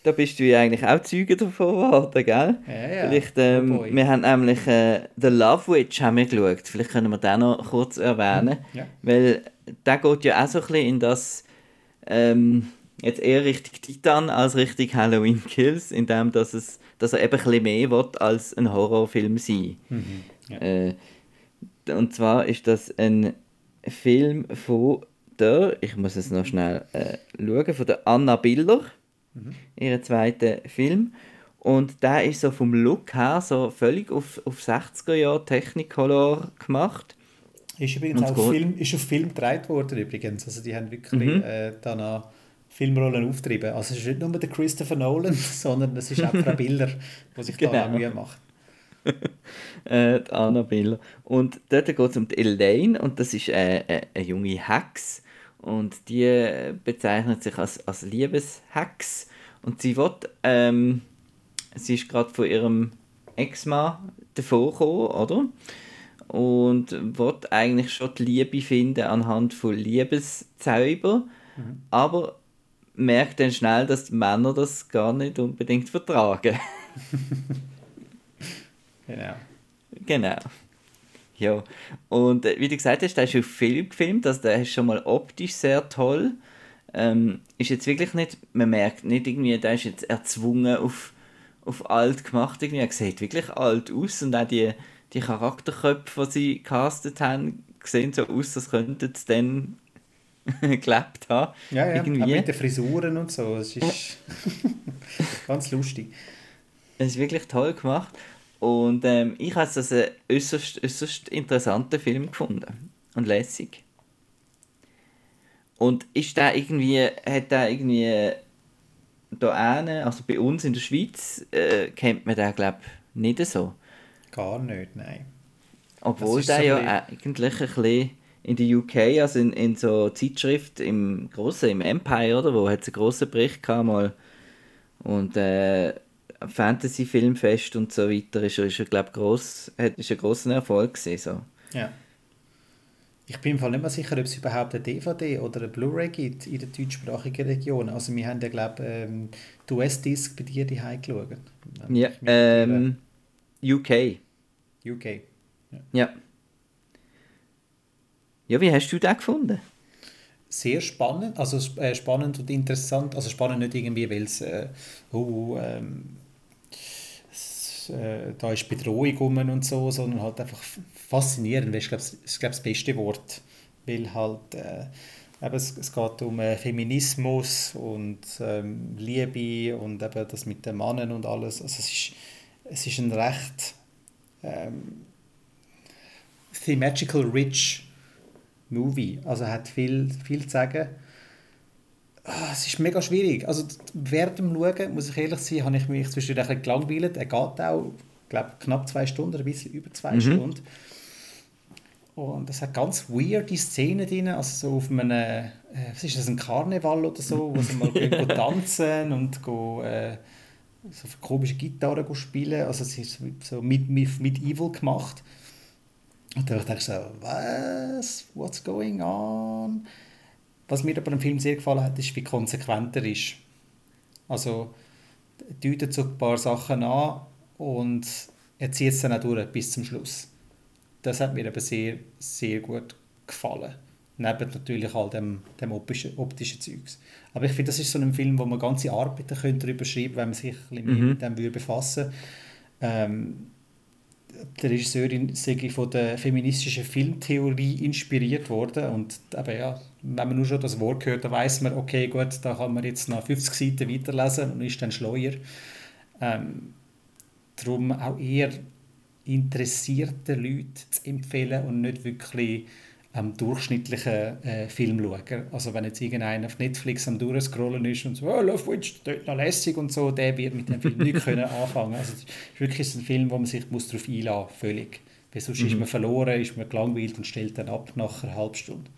Da bist du ja eigentlich auch Zeuge davon geworden, gell? Ja, ja. Vielleicht, ähm, oh wir haben nämlich äh, The Love Witch haben wir geschaut. Vielleicht können wir den noch kurz erwähnen. Ja. Weil der geht ja auch so ein bisschen in das ähm, jetzt eher richtig Titan als richtig Halloween Kills, indem dass, es, dass er eben ein mehr wird als ein Horrorfilm sein. Mhm, ja. äh, und zwar ist das ein Film von der, ich muss es noch schnell äh, schauen, von der Anna Biller, mhm. ihren zweiten Film. Und der ist so vom Look her so völlig auf, auf 60er Jahre Technicolor gemacht. Ist übrigens auch Film, ist auf Film gedreht worden übrigens. Also die haben wirklich mhm. äh, danach Filmrollen auftrieben. Also es ist nicht nur der Christopher Nolan, sondern es ist auch Frau Biller, die sich genau. da Mühe macht. äh, die Anna Biller. Und dort geht es um die Elaine und das ist äh, äh, eine junge Hex und die bezeichnet sich als, als Liebeshex und sie wird, ähm, sie ist gerade von ihrem Ex-Mann davor oder? und wird eigentlich schon die Liebe finden anhand von Liebeszauber, mhm. aber merkt dann schnell, dass die Männer das gar nicht unbedingt vertragen. genau. Genau. Ja, und äh, wie du gesagt hast, der ist auf Film gefilmt, also der ist schon mal optisch sehr toll. Ähm, ist jetzt wirklich nicht, man merkt nicht irgendwie, der ist jetzt erzwungen auf, auf alt gemacht, irgendwie, er sieht wirklich alt aus und auch die, die Charakterköpfe, die sie castet haben, sehen so aus, als könnten sie dann gelebt haben. Ja, ja, irgendwie. mit den Frisuren und so, es ist ganz lustig. Es ist wirklich toll gemacht und ähm, ich habe es als einen äußerst, äußerst interessanten Film gefunden und lässig. Und ist der irgendwie, hat der irgendwie da eine, also bei uns in der Schweiz, äh, kennt man den glaube ich nicht so. Gar nicht, nein. Obwohl der ja eigentlich ein bisschen in der UK, also in, in so Zeitschrift im großen, im Empire, oder wo hat es einen grossen Bericht gehabt mal und äh, Fantasy Filmfest und so weiter ist er, ist er glaube groß, hat ist ein großer Erfolg gewesen, so. Ja. Ich bin im Fall nicht mehr sicher, ob es überhaupt eine DVD oder eine Blu-ray gibt in der deutschsprachigen Region. Also wir haben ja glaube ähm, die US-Disc bei dir die geschaut. Ja, ähm, UK. UK. Ja. ja. Ja, wie hast du das gefunden? Sehr spannend, also äh, spannend und interessant. Also spannend nicht irgendwie, weil es, äh, oh, ähm, äh, da ist Bedrohung rum und so, sondern halt einfach faszinierend. Das ist, glaube ich, das beste Wort. Weil halt, äh, eben, es, es geht um äh, Feminismus und ähm, Liebe und eben das mit den Männern und alles. Also es ist es ist ein recht ähm, thematical rich Movie. Also er hat viel, viel zu sagen. Oh, es ist mega schwierig. Also während dem Schauen, muss ich ehrlich sein, habe ich mich zwischendurch ein bisschen gelangweilt. Er geht auch, glaube knapp zwei Stunden, ein bisschen über zwei mhm. Stunden. Und es hat ganz weirde Szenen drin, also so auf einem, äh, was ist das, ein Karneval oder so, wo sie mal gehen, tanzen und gehen, äh, so komische Gitarre spielen. Also es ist so mit, mit, mit Evil gemacht. Und da dachte ich so, was? What's going on? Was mir aber im Film sehr gefallen hat, ist, wie konsequent er ist. Also, er deutet so ein paar Sachen an und er zieht es dann auch durch bis zum Schluss. Das hat mir aber sehr, sehr gut gefallen. Neben natürlich all dem, dem optischen, optischen Zeugs. Aber ich finde, das ist so ein Film, wo man ganze Arbeiten könnte darüber schreiben könnte, wenn man sich ein bisschen mhm. mit dem befassen würde. Ähm, die Regisseurin sei von der feministischen Filmtheorie inspiriert worden und eben, ja, wenn man nur schon das Wort hört, dann weiß man, okay, gut, da kann man jetzt noch 50 Seiten weiterlesen und ist dann schleuer. Ähm, darum auch eher interessierte Leute zu empfehlen und nicht wirklich am durchschnittlichen äh, Film schauen. Also wenn jetzt irgendeiner auf Netflix am durchscrollen ist und so, oh, Love Witch, das noch lässig und so, der wird mit dem Film nicht können anfangen. Also es ist wirklich ein Film, wo man sich muss darauf einlassen muss, völlig. Weil sonst mhm. ist man verloren, ist man gelangweilt und stellt dann ab nach einer halben Stunde.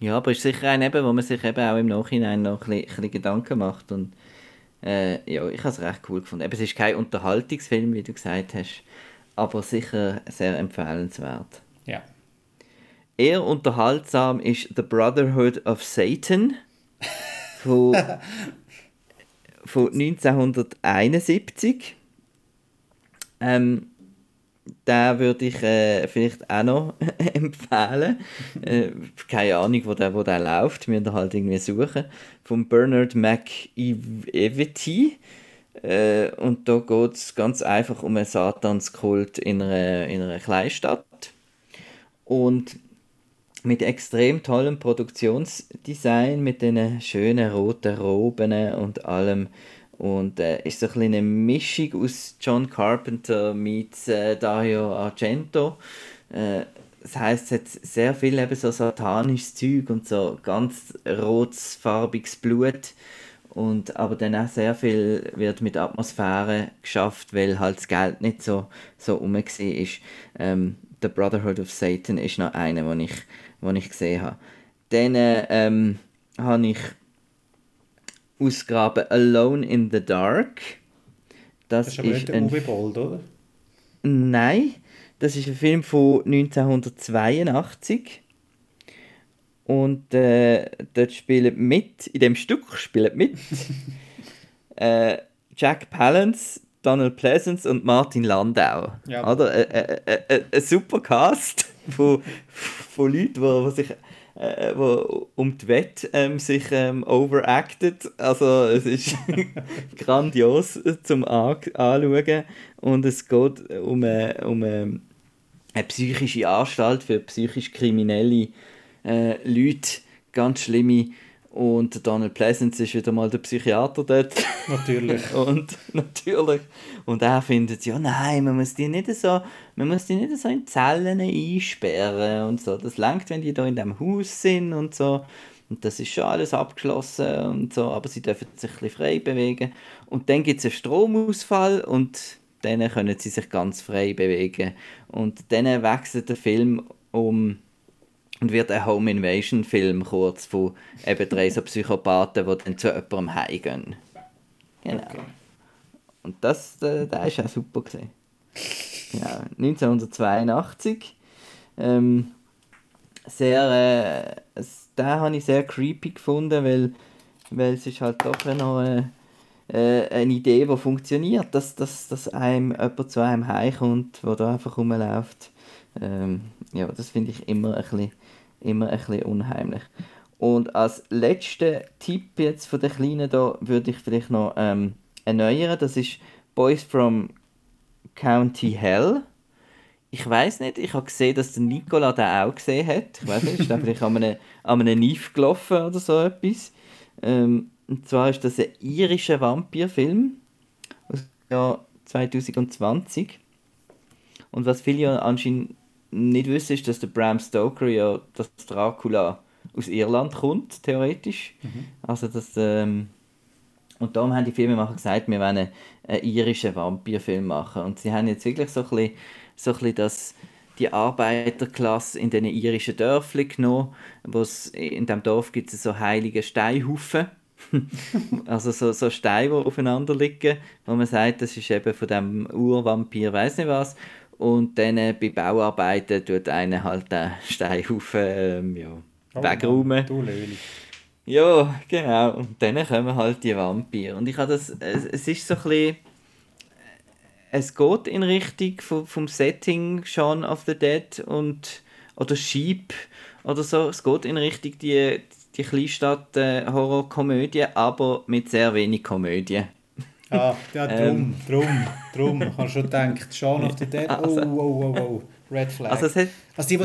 Ja, aber es ist sicher ein, eben, wo man sich eben auch im Nachhinein noch ein bisschen, ein bisschen Gedanken macht und äh, ja, ich habe es recht cool gefunden. Eben, es ist kein Unterhaltungsfilm, wie du gesagt hast, aber sicher sehr empfehlenswert. Eher unterhaltsam ist The Brotherhood of Satan von, von 1971. Ähm, den würde ich äh, vielleicht auch noch empfehlen. äh, keine Ahnung, wo der, wo der läuft. Wir müssen halt irgendwie suchen. Von Bernard McEvety. Äh, und da geht es ganz einfach um einen Satanskult in einer, in einer Kleinstadt. Und mit extrem tollem Produktionsdesign, mit den schönen roten Roben und allem. Und äh, ist so ein eine Mischung aus John Carpenter mit äh, Dario Argento. Äh, das heißt, es hat sehr viel eben so satanisches Zeug und so ganz rotsfarbiges Blut. Und, aber dann auch sehr viel wird mit Atmosphäre geschafft, weil halt das Geld nicht so, so rum war. Ähm, The Brotherhood of Satan ist noch einer, den ich die ich gesehen habe. Dann ähm, habe ich ausgraben Alone in the Dark. Das, das ist aber ist nicht ein Uwe Bold, oder? Nein, das ist ein Film von 1982. Und äh, dort spielen mit, in dem Stück spielen mit äh, Jack Palance, Donald Pleasance und Martin Landau. Ja. Oder? Ein, ein, ein, ein super Cast von, von Leuten, die, die sich äh, wo um die Wette ähm, sich ähm, overacted. Also es ist grandios zum Anschauen und es geht um, eine, um eine, eine psychische Anstalt für psychisch kriminelle äh, Leute, ganz schlimme und Donald Pleasance ist wieder mal der Psychiater dort. Natürlich. und natürlich. Und er findet, ja nein, man muss die nicht so, man muss die nicht so in Zellen einsperren und so. Das langt, wenn die da in dem Haus sind und so. Und das ist schon alles abgeschlossen und so, aber sie dürfen sich ein bisschen frei bewegen. Und dann gibt es einen Stromausfall und dann können sie sich ganz frei bewegen. Und dann wechselt der Film um und wird ein Home Invasion Film kurz von eben drei so Psychopathen, die dann zu jemandem heimgehen. Genau. Okay. Und das, der, der ist auch super gesehen. Genau. 1982. Ähm, sehr, äh, den habe ich sehr creepy gefunden, weil, weil es ist halt doch noch eine, äh, eine Idee, die funktioniert, dass, dass, dass einem jemand zu einem heimkommt, der da einfach rumläuft. Ähm, ja, das finde ich immer ein bisschen immer ein bisschen unheimlich. Und als letzter Tipp jetzt von den Kleinen da würde ich vielleicht noch ähm, erneuern. Das ist Boys from County Hell. Ich weiß nicht, ich habe gesehen, dass der Nicola den auch gesehen hat. Ich weiß nicht, ist der vielleicht an einem, an einem Knife gelaufen oder so etwas. Ähm, und zwar ist das ein irischer Vampirfilm aus dem Jahr 2020. Und was viele ja anscheinend nicht wissen, ist, dass der Bram Stoker ja, dass Dracula aus Irland kommt, theoretisch. Mhm. Also das, ähm, und darum haben die Filmemacher gesagt, wir wollen einen, irischen Vampirfilm machen. Und sie haben jetzt wirklich so ein bisschen, so ein bisschen das, die Arbeiterklasse in diesen irischen Dörfern genommen. Wo's, in diesem Dorf gibt es so heilige Steinhaufen. also so, so Steine, die aufeinander liegen, wo man sagt, das ist eben von dem Urvampir, weiß nicht was. Und dann äh, bei Bauarbeiten tut einer halt den Steinhaufen ähm, ja, oh, wegräumen. Du ja, genau. Und dann kommen halt die Vampire. Und ich habe das, es, es ist so ein bisschen, es geht in Richtung vom, vom Setting Shaun of the Dead und oder Sheep oder so. Es geht in Richtung die, die Kleinstadt-Horrorkomödie, aber mit sehr wenig Komödie. Ah, ja, drum, ähm. drum, drum. Ich habe schon gedacht, Shaun of the Dead, oh, also, oh, oh, oh, Red Flag. Also, hat, also die,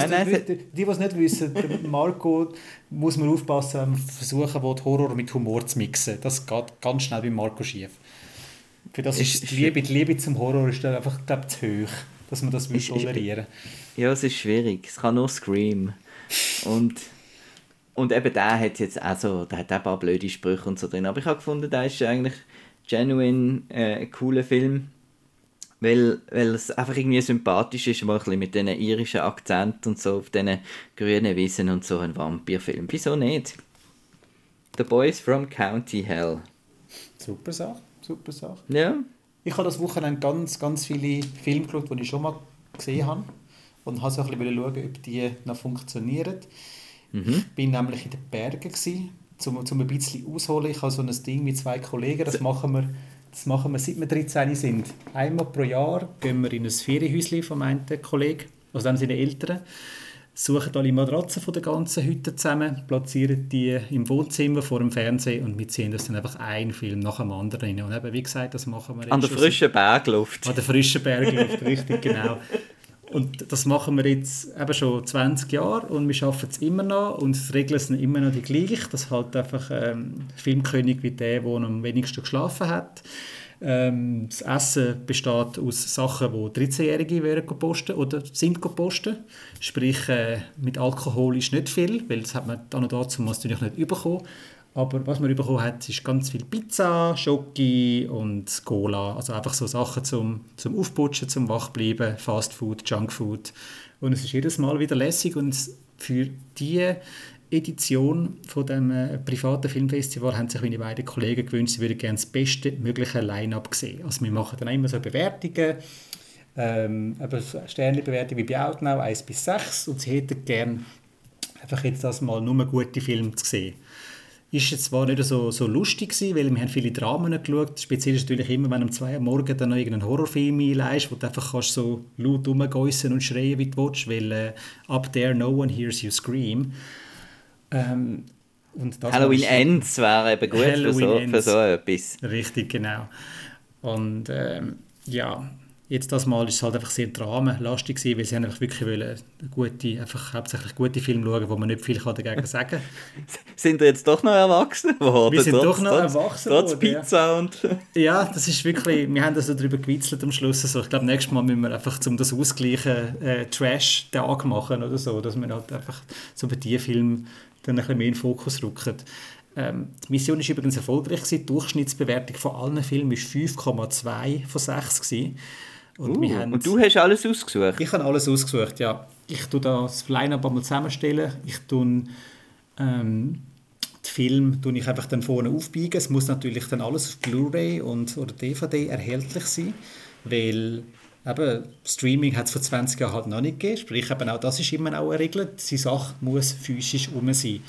die es nicht, wissen, Marco muss man aufpassen, wenn wir versuchen will, Horror mit Humor zu mixen. Das geht ganz schnell bei Marco schief. Für das ist, ist die, Liebe, die Liebe zum Horror ist dann einfach glaub, zu hoch, dass man das ist, tolerieren Ja, es ist schwierig. Es kann nur Scream. Und, und eben der hat jetzt auch so, der hat auch ein paar blöde Sprüche und so drin. Aber ich habe gefunden, der ist eigentlich genuine äh, cooler Film, weil, weil es einfach irgendwie sympathisch ist, mal ein mit diesen irischen Akzent und so auf diesen grünen Wiesen und so ein Vampirfilm. Wieso nicht? The Boys from County Hell. Super Sache, super Sache. Ja. Ich habe das Wochenende ganz, ganz viele Filme geschaut, die ich schon mal gesehen habe und habe so ein bisschen schauen, ob die noch funktionieren. Mhm. Ich bin nämlich in den Bergen gewesen, zum, zum ein bisschen ausholen. Ich habe so ein Ding mit zwei Kollegen, das machen wir, das machen wir seit wir 13 sind. Einmal pro Jahr gehen wir in ein Ferienhäuschen von meinem Kollegen, also dann seine Eltern, suchen alle Matratzen von der ganzen Hütte zusammen, platzieren die im Wohnzimmer vor dem Fernsehen und wir ziehen das dann einfach ein Film nach dem anderen rein. Und eben, wie gesagt, das machen wir An der frischen Bergluft. An der frischen Bergluft, richtig, genau. Und das machen wir jetzt eben schon 20 Jahre und wir schaffen es immer noch und die Regeln sind immer noch die gleichen. Das halt einfach ähm, Filmkönig wie der, der am wenigsten geschlafen hat. Ähm, das Essen besteht aus Sachen, die 13-Jährige posten oder sind posten. Sprich, äh, mit Alkohol ist nicht viel, weil das hat man dann und dazu natürlich nicht bekommen. Aber was man bekommen hat, ist ganz viel Pizza, Schoki und Cola. Also einfach so Sachen zum, zum Aufputschen, zum Wachbleiben, Fast Food, Junk Food. Und es ist jedes Mal wieder lässig und für die Edition von dem äh, privaten Filmfestival haben sich meine beiden Kollegen gewünscht, sie würden gerne das beste mögliche Line-up sehen. Also wir machen dann immer so Bewertungen, ähm, Sternenbewertungen wie bei Outnow, 1 bis 6 und sie hätten gerne einfach jetzt das mal nur gute Filme zu sehen ist jetzt zwar nicht so, so lustig gewesen, weil wir haben viele Dramen geschaut. Speziell ist natürlich immer, wenn du um zwei Uhr morgens dann noch irgendeinen Horrorfilm einleist, wo du einfach kannst so laut rumgeissen und schreien, wie du willst, weil äh, «Up there no one hears you scream». Ähm, Halloween Ends wäre eben gut für so, für so etwas. Richtig, genau. Und ähm, ja, Jetzt das Mal ist es halt einfach sehr dramenlastig gewesen, weil sie einfach wirklich wollen, gute, einfach hauptsächlich gute Filme schauen, wo man nicht viel dagegen sagen kann. sind wir jetzt doch noch erwachsen geworden? Wir sind trotz, doch noch trotz, erwachsen Trotz worden, Pizza und... ja, das ist wirklich, wir haben das so darüber gewitzelt am Schluss. Also ich glaube, nächstes Mal müssen wir einfach, um das auszugleichen, äh, Trash-Tag machen oder so, dass wir halt einfach so bei diesen Filmen dann ein bisschen mehr in den Fokus rücken. Ähm, die Mission ist übrigens erfolgreich gewesen. Die Durchschnittsbewertung von allen Filmen war 5,2 von 6 gewesen. Und, uh, haben, und, du hast alles ausgesucht? Ich habe alles ausgesucht, ja. Ich tue das Line-Up einmal zusammenstellen. Ich tue ähm, die Film tue ich einfach dann vorne aufbiegen. Es muss natürlich dann alles auf Blu-ray und oder DVD erhältlich sein, weil eben, Streaming hat es vor 20 Jahren halt noch nicht gegeben. Sprich, eben auch das ist immer auch eine Regel. Die Sache muss physisch um sein.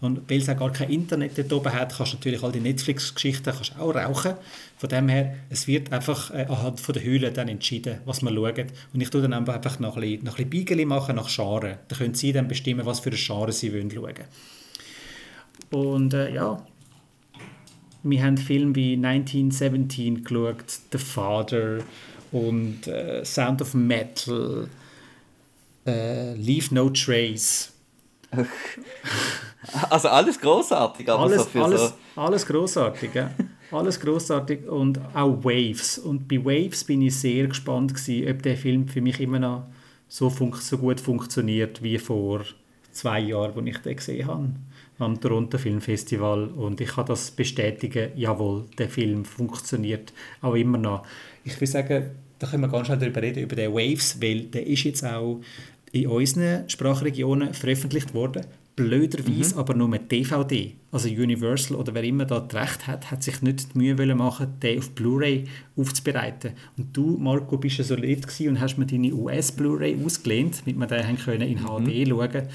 Und weil es auch gar kein Internet dort oben hat, kannst du natürlich all die Netflix-Geschichten auch rauchen. Von dem her, es wird einfach äh, anhand von der Hülle dann entschieden, was man schaut. Und ich tue dann einfach noch ein bisschen, noch ein bisschen Beigeli machen nach Scharen. Da können sie dann bestimmen, was für eine Schare sie wollen schauen. Und äh, ja, wir haben Filme wie 1917 geschaut, The Father und äh, Sound of Metal, äh, Leave No Trace. Also alles großartig, aber alles, so alles, so. alles großartig, ja. Alles großartig und auch Waves. Und bei Waves bin ich sehr gespannt gewesen, ob der Film für mich immer noch so, so gut funktioniert wie vor zwei Jahren, als ich den gesehen habe am Toronto Filmfestival und ich kann das bestätigen, jawohl, der Film funktioniert auch immer noch. Ich will sagen, da können wir ganz schnell darüber reden, über den Waves, weil der ist jetzt auch in unseren Sprachregionen veröffentlicht worden blöderweise mhm. aber nur mit DVD. Also Universal oder wer immer da das Recht hat, hat sich nicht die Mühe machen, den auf Blu-ray aufzubereiten. Und du, Marco, bist ja so lieb und hast mir deine US-Blu-ray ausgelehnt, damit wir den können in HD mhm. schauen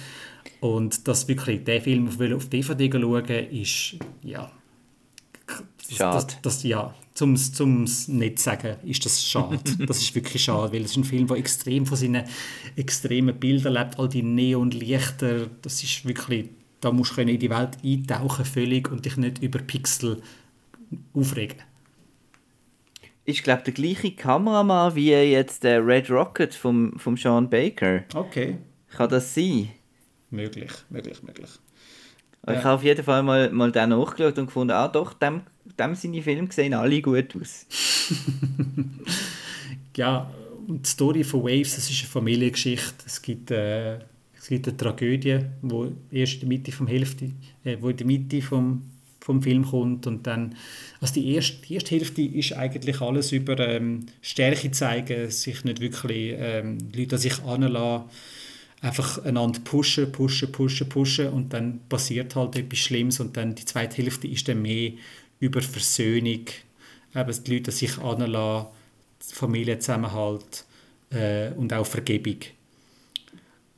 Und dass wirklich der Film auf, auf DVD schauen ist, ja... Schade. Das, das, ja, zum es nicht sagen, ist das schade. Das ist wirklich schade, weil es ist ein Film, der extrem von seinen extremen Bildern lebt, all die Neonlichter, das ist wirklich, da musst du in die Welt eintauchen völlig und dich nicht über Pixel aufregen. ist, glaube ich, der gleiche Kameramann wie jetzt der Red Rocket vom, vom Sean Baker. Okay. Kann das sein? Möglich, möglich, möglich. Ich habe auf jeden Fall mal, mal den nachgeschaut und gefunden, ah doch, dem, dem seine Filme sehen alle gut aus. ja, und die Story von Waves, das ist eine Familiengeschichte. Es gibt, äh, es gibt eine Tragödie, wo erst in der Mitte vom Hälfte, äh, wo in der Mitte vom, vom Film kommt und dann, also die erste, die erste Hälfte ist eigentlich alles über ähm, Stärke zeigen, sich nicht wirklich ähm, Leute an sich anlassen, einfach einander pushen, pushen, pushen, pushen und dann passiert halt etwas Schlimmes und dann die zweite Hälfte ist dann mehr über Versöhnung, eben die Leute sich anlassen, Familienzusammenhalt äh, und auch Vergebung.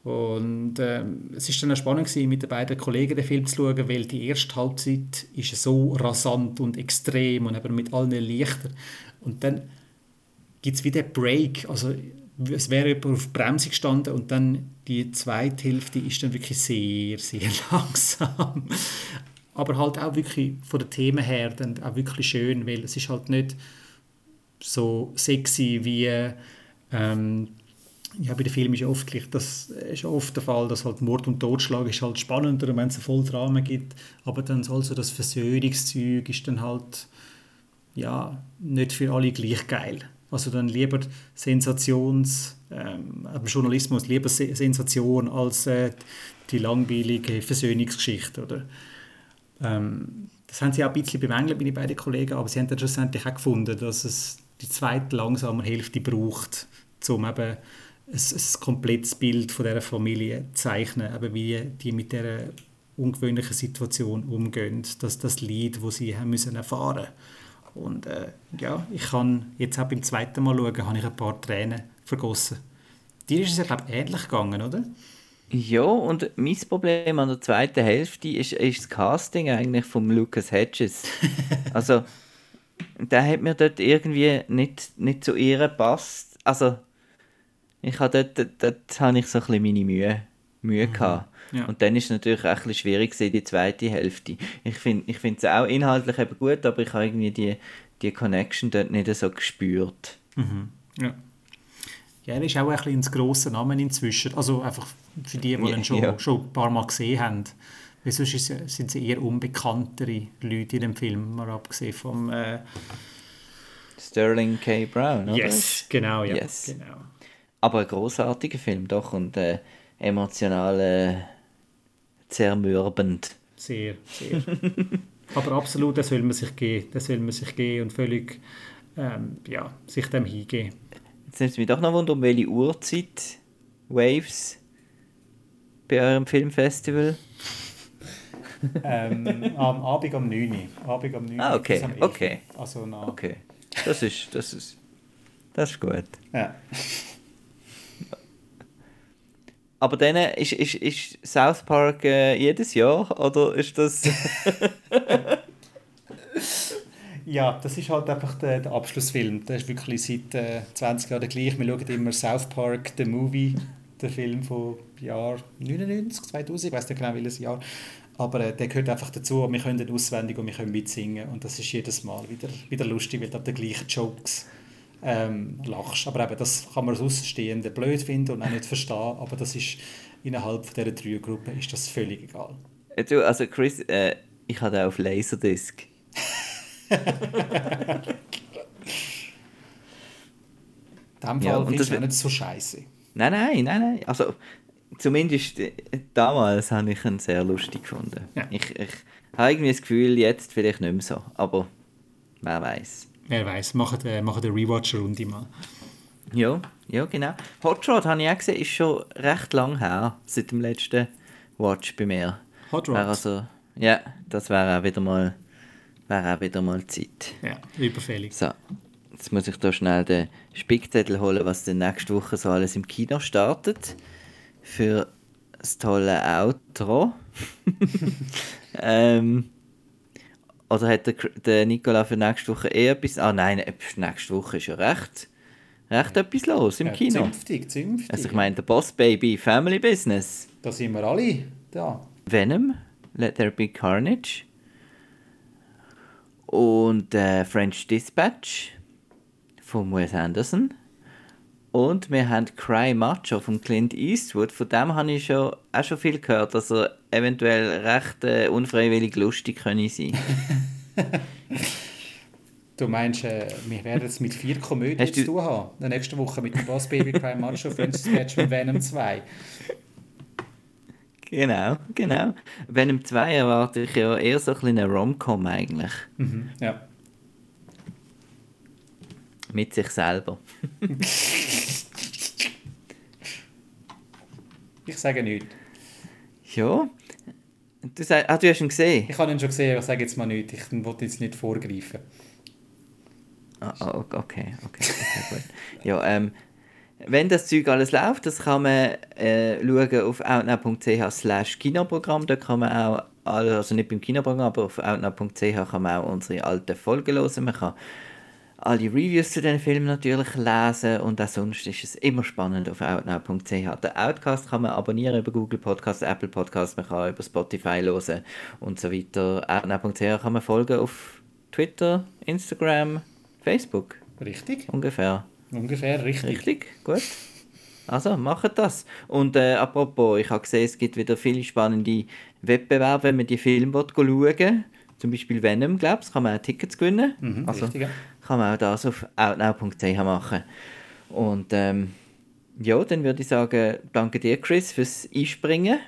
Und äh, es ist dann auch spannend gewesen, mit den beiden Kollegen den Film zu schauen, weil die erste Halbzeit ist so rasant und extrem und eben mit allen Lichtern. Und dann gibt es wieder Break, also es wäre jemand auf Bremse gestanden und dann die zweite Hälfte ist dann wirklich sehr, sehr langsam. Aber halt auch wirklich von den Themen her dann auch wirklich schön, weil es ist halt nicht so sexy wie ähm, ja, bei den Filmen ist oft gleich, das ist oft der Fall, dass halt Mord und Totschlag ist halt spannender, wenn es einen voll Drama gibt, aber dann also das Versöhnungszeug ist dann halt ja, nicht für alle gleich geil. Also dann lieber Sensations, ähm, Journalismus, lieber Sensation als äh, die langweilige Versöhnungsgeschichte, oder? Ähm, das haben sie auch ein bisschen bemängelt, meine beiden Kollegen, aber sie haben dann schlussendlich auch gefunden, dass es die zweite langsame Hälfte braucht, um eben ein, ein komplettes Bild von dieser Familie zeichnen, eben wie die mit dieser ungewöhnlichen Situation umgehen, dass das Lied, wo sie haben müssen erfahren und äh, ja, ich kann jetzt auch beim zweiten Mal schauen, habe ich ein paar Tränen vergossen. Dir ist es ja, glaube ich, ähnlich gegangen, oder? Ja, und mein Problem an der zweiten Hälfte ist, ist das Casting eigentlich von Lucas Hedges. also, der hat mir dort irgendwie nicht, nicht zu ihr gepasst. Also, ich habe dort, dort, dort habe ich so ein bisschen meine Mühe, Mühe mhm. gehabt. Ja. Und dann ist es natürlich auch ein bisschen schwierig die zweite Hälfte. Ich finde ich es auch inhaltlich eben gut, aber ich habe irgendwie die, die Connection dort nicht so gespürt. Mhm. Ja. Ja, er ist auch ein bisschen ins grosse Namen inzwischen. Also einfach für die, die ja, ihn schon, ja. schon ein paar Mal gesehen haben. Weil sonst sind sie eher unbekanntere Leute in dem Film, mal abgesehen vom... Äh Sterling K. Brown, oder? Yes, genau, ja. Yes. Genau. Aber ein großartiger Film, doch. Und äh, emotional äh, zermürbend. Sehr, sehr. Aber absolut, das soll man sich geben. Das soll man sich geben und völlig ähm, ja, sich dem hingeben. Jetzt nimmt es mich doch noch wunder, um welche Uhrzeit Waves bei eurem Filmfestival? ähm, am Abend um 9 Uhr. Abend um 9 Ah, okay. Okay. Also nach. okay. Das ist, das ist, das ist gut. Ja. Aber dann ist, ist, ist South Park äh, jedes Jahr oder ist das. ja, das ist halt einfach der, der Abschlussfilm. Der ist wirklich seit äh, 20 Jahren gleich. Wir schauen immer South Park, The Movie, der Film von Jahr 99, 2000, ich weiß nicht genau welches Jahr. Aber äh, der gehört einfach dazu. Wir können den auswendig und wir können mitsingen. Und das ist jedes Mal wieder, wieder lustig, weil da die gleichen Jokes ähm, lachst. Aber eben, das kann man als Außenstehende blöd finden und auch nicht verstehen, aber das ist innerhalb dieser drei Gruppen ist das völlig egal. Du, also Chris, äh, ich hatte auch auf Laserdisc. In dem Fall ja, finde ich nicht so scheiße. Nein, nein, nein, nein. Also, zumindest äh, damals habe ich ihn sehr lustig gefunden. Ja. Ich, ich habe irgendwie das Gefühl, jetzt vielleicht nicht mehr so, aber wer weiß. Wer weiß, machen äh, machen eine Rewatch-Runde mal. Ja, ja, genau. Hot Rod, habe ich auch gesehen, ist schon recht lang her, seit dem letzten Watch bei mir. Hot Rod? Also, ja, das wäre auch wieder mal, wäre auch wieder mal Zeit. Ja, überfällig. So, jetzt muss ich da schnell den Spickzettel holen, was dann nächste Woche so alles im Kino startet. Für das tolle Outro. ähm, oder hat der, der Nicola für nächste Woche eh etwas? Ah nein, nächste Woche ist ja recht, recht etwas los im ja, Kino. Zünftig, zünftig. Also ich meine, der Boss Baby Family Business. Da sind wir alle da. Venom, Let There Be Carnage. Und äh, French Dispatch. von Wes Anderson. Und wir haben Cry Macho von Clint Eastwood. Von dem habe ich schon, auch schon viel gehört, dass er eventuell recht äh, unfreiwillig lustig können sein Du meinst, äh, wir werden es mit vier Komödien zu tun haben? In der nächsten Woche mit dem Boss Baby Cry Macho, Francis Patch und Venom 2. Genau, genau. Venom 2 erwarte ich ja eher so ein bisschen eine Rom-Com eigentlich. Mhm, ja. Mit sich selber. ich sage nichts. Ja. Du, sag, ah, du hast ihn gesehen? Ich habe ihn schon gesehen, aber ich sage jetzt mal nichts. Ich wollte jetzt nicht vorgreifen. Ah, oh, okay, okay, okay, gut. Ja, ähm, wenn das Zeug alles läuft, das kann man äh, schauen auf outnow.ch slash Kinoprogramm. Da kann man auch, also nicht beim Kinoprogramm, aber auf outnow.ch kann man auch unsere alten Folgen hören. Man kann alle Reviews zu den Filmen natürlich lesen und auch sonst ist es immer spannend auf outnow.ch. Den Outcast kann man abonnieren über Google Podcast, Apple Podcast, man kann über Spotify hören und so weiter. outnow.ch kann man folgen auf Twitter, Instagram, Facebook. Richtig. Ungefähr. Ungefähr, richtig. Richtig, gut. Also, macht das. Und äh, apropos, ich habe gesehen, es gibt wieder viele spannende Wettbewerbe, wenn man die Filme schauen will. Zum Beispiel Venom, glaube ich, kann man auch Tickets gewinnen. Mhm, also richtig, ja. Kann man auch das auf outnow.ch machen. Und ähm, ja, dann würde ich sagen, danke dir, Chris, fürs Einspringen.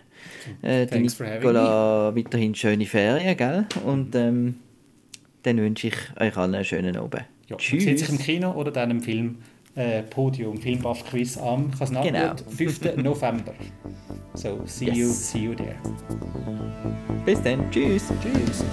Äh, Thanks for Nicola weiterhin schöne Ferien, gell? Und ähm, dann wünsche ich euch allen einen schönen Abend. Ja, Tschüss. sieht sich im Kino oder dann im Film äh, Podium, Filmbuff Quiz am. Genau. nachgeschaut. 5. November. So, see, you, Yes. see you there. Bis dann. Tschüss. Tschüss.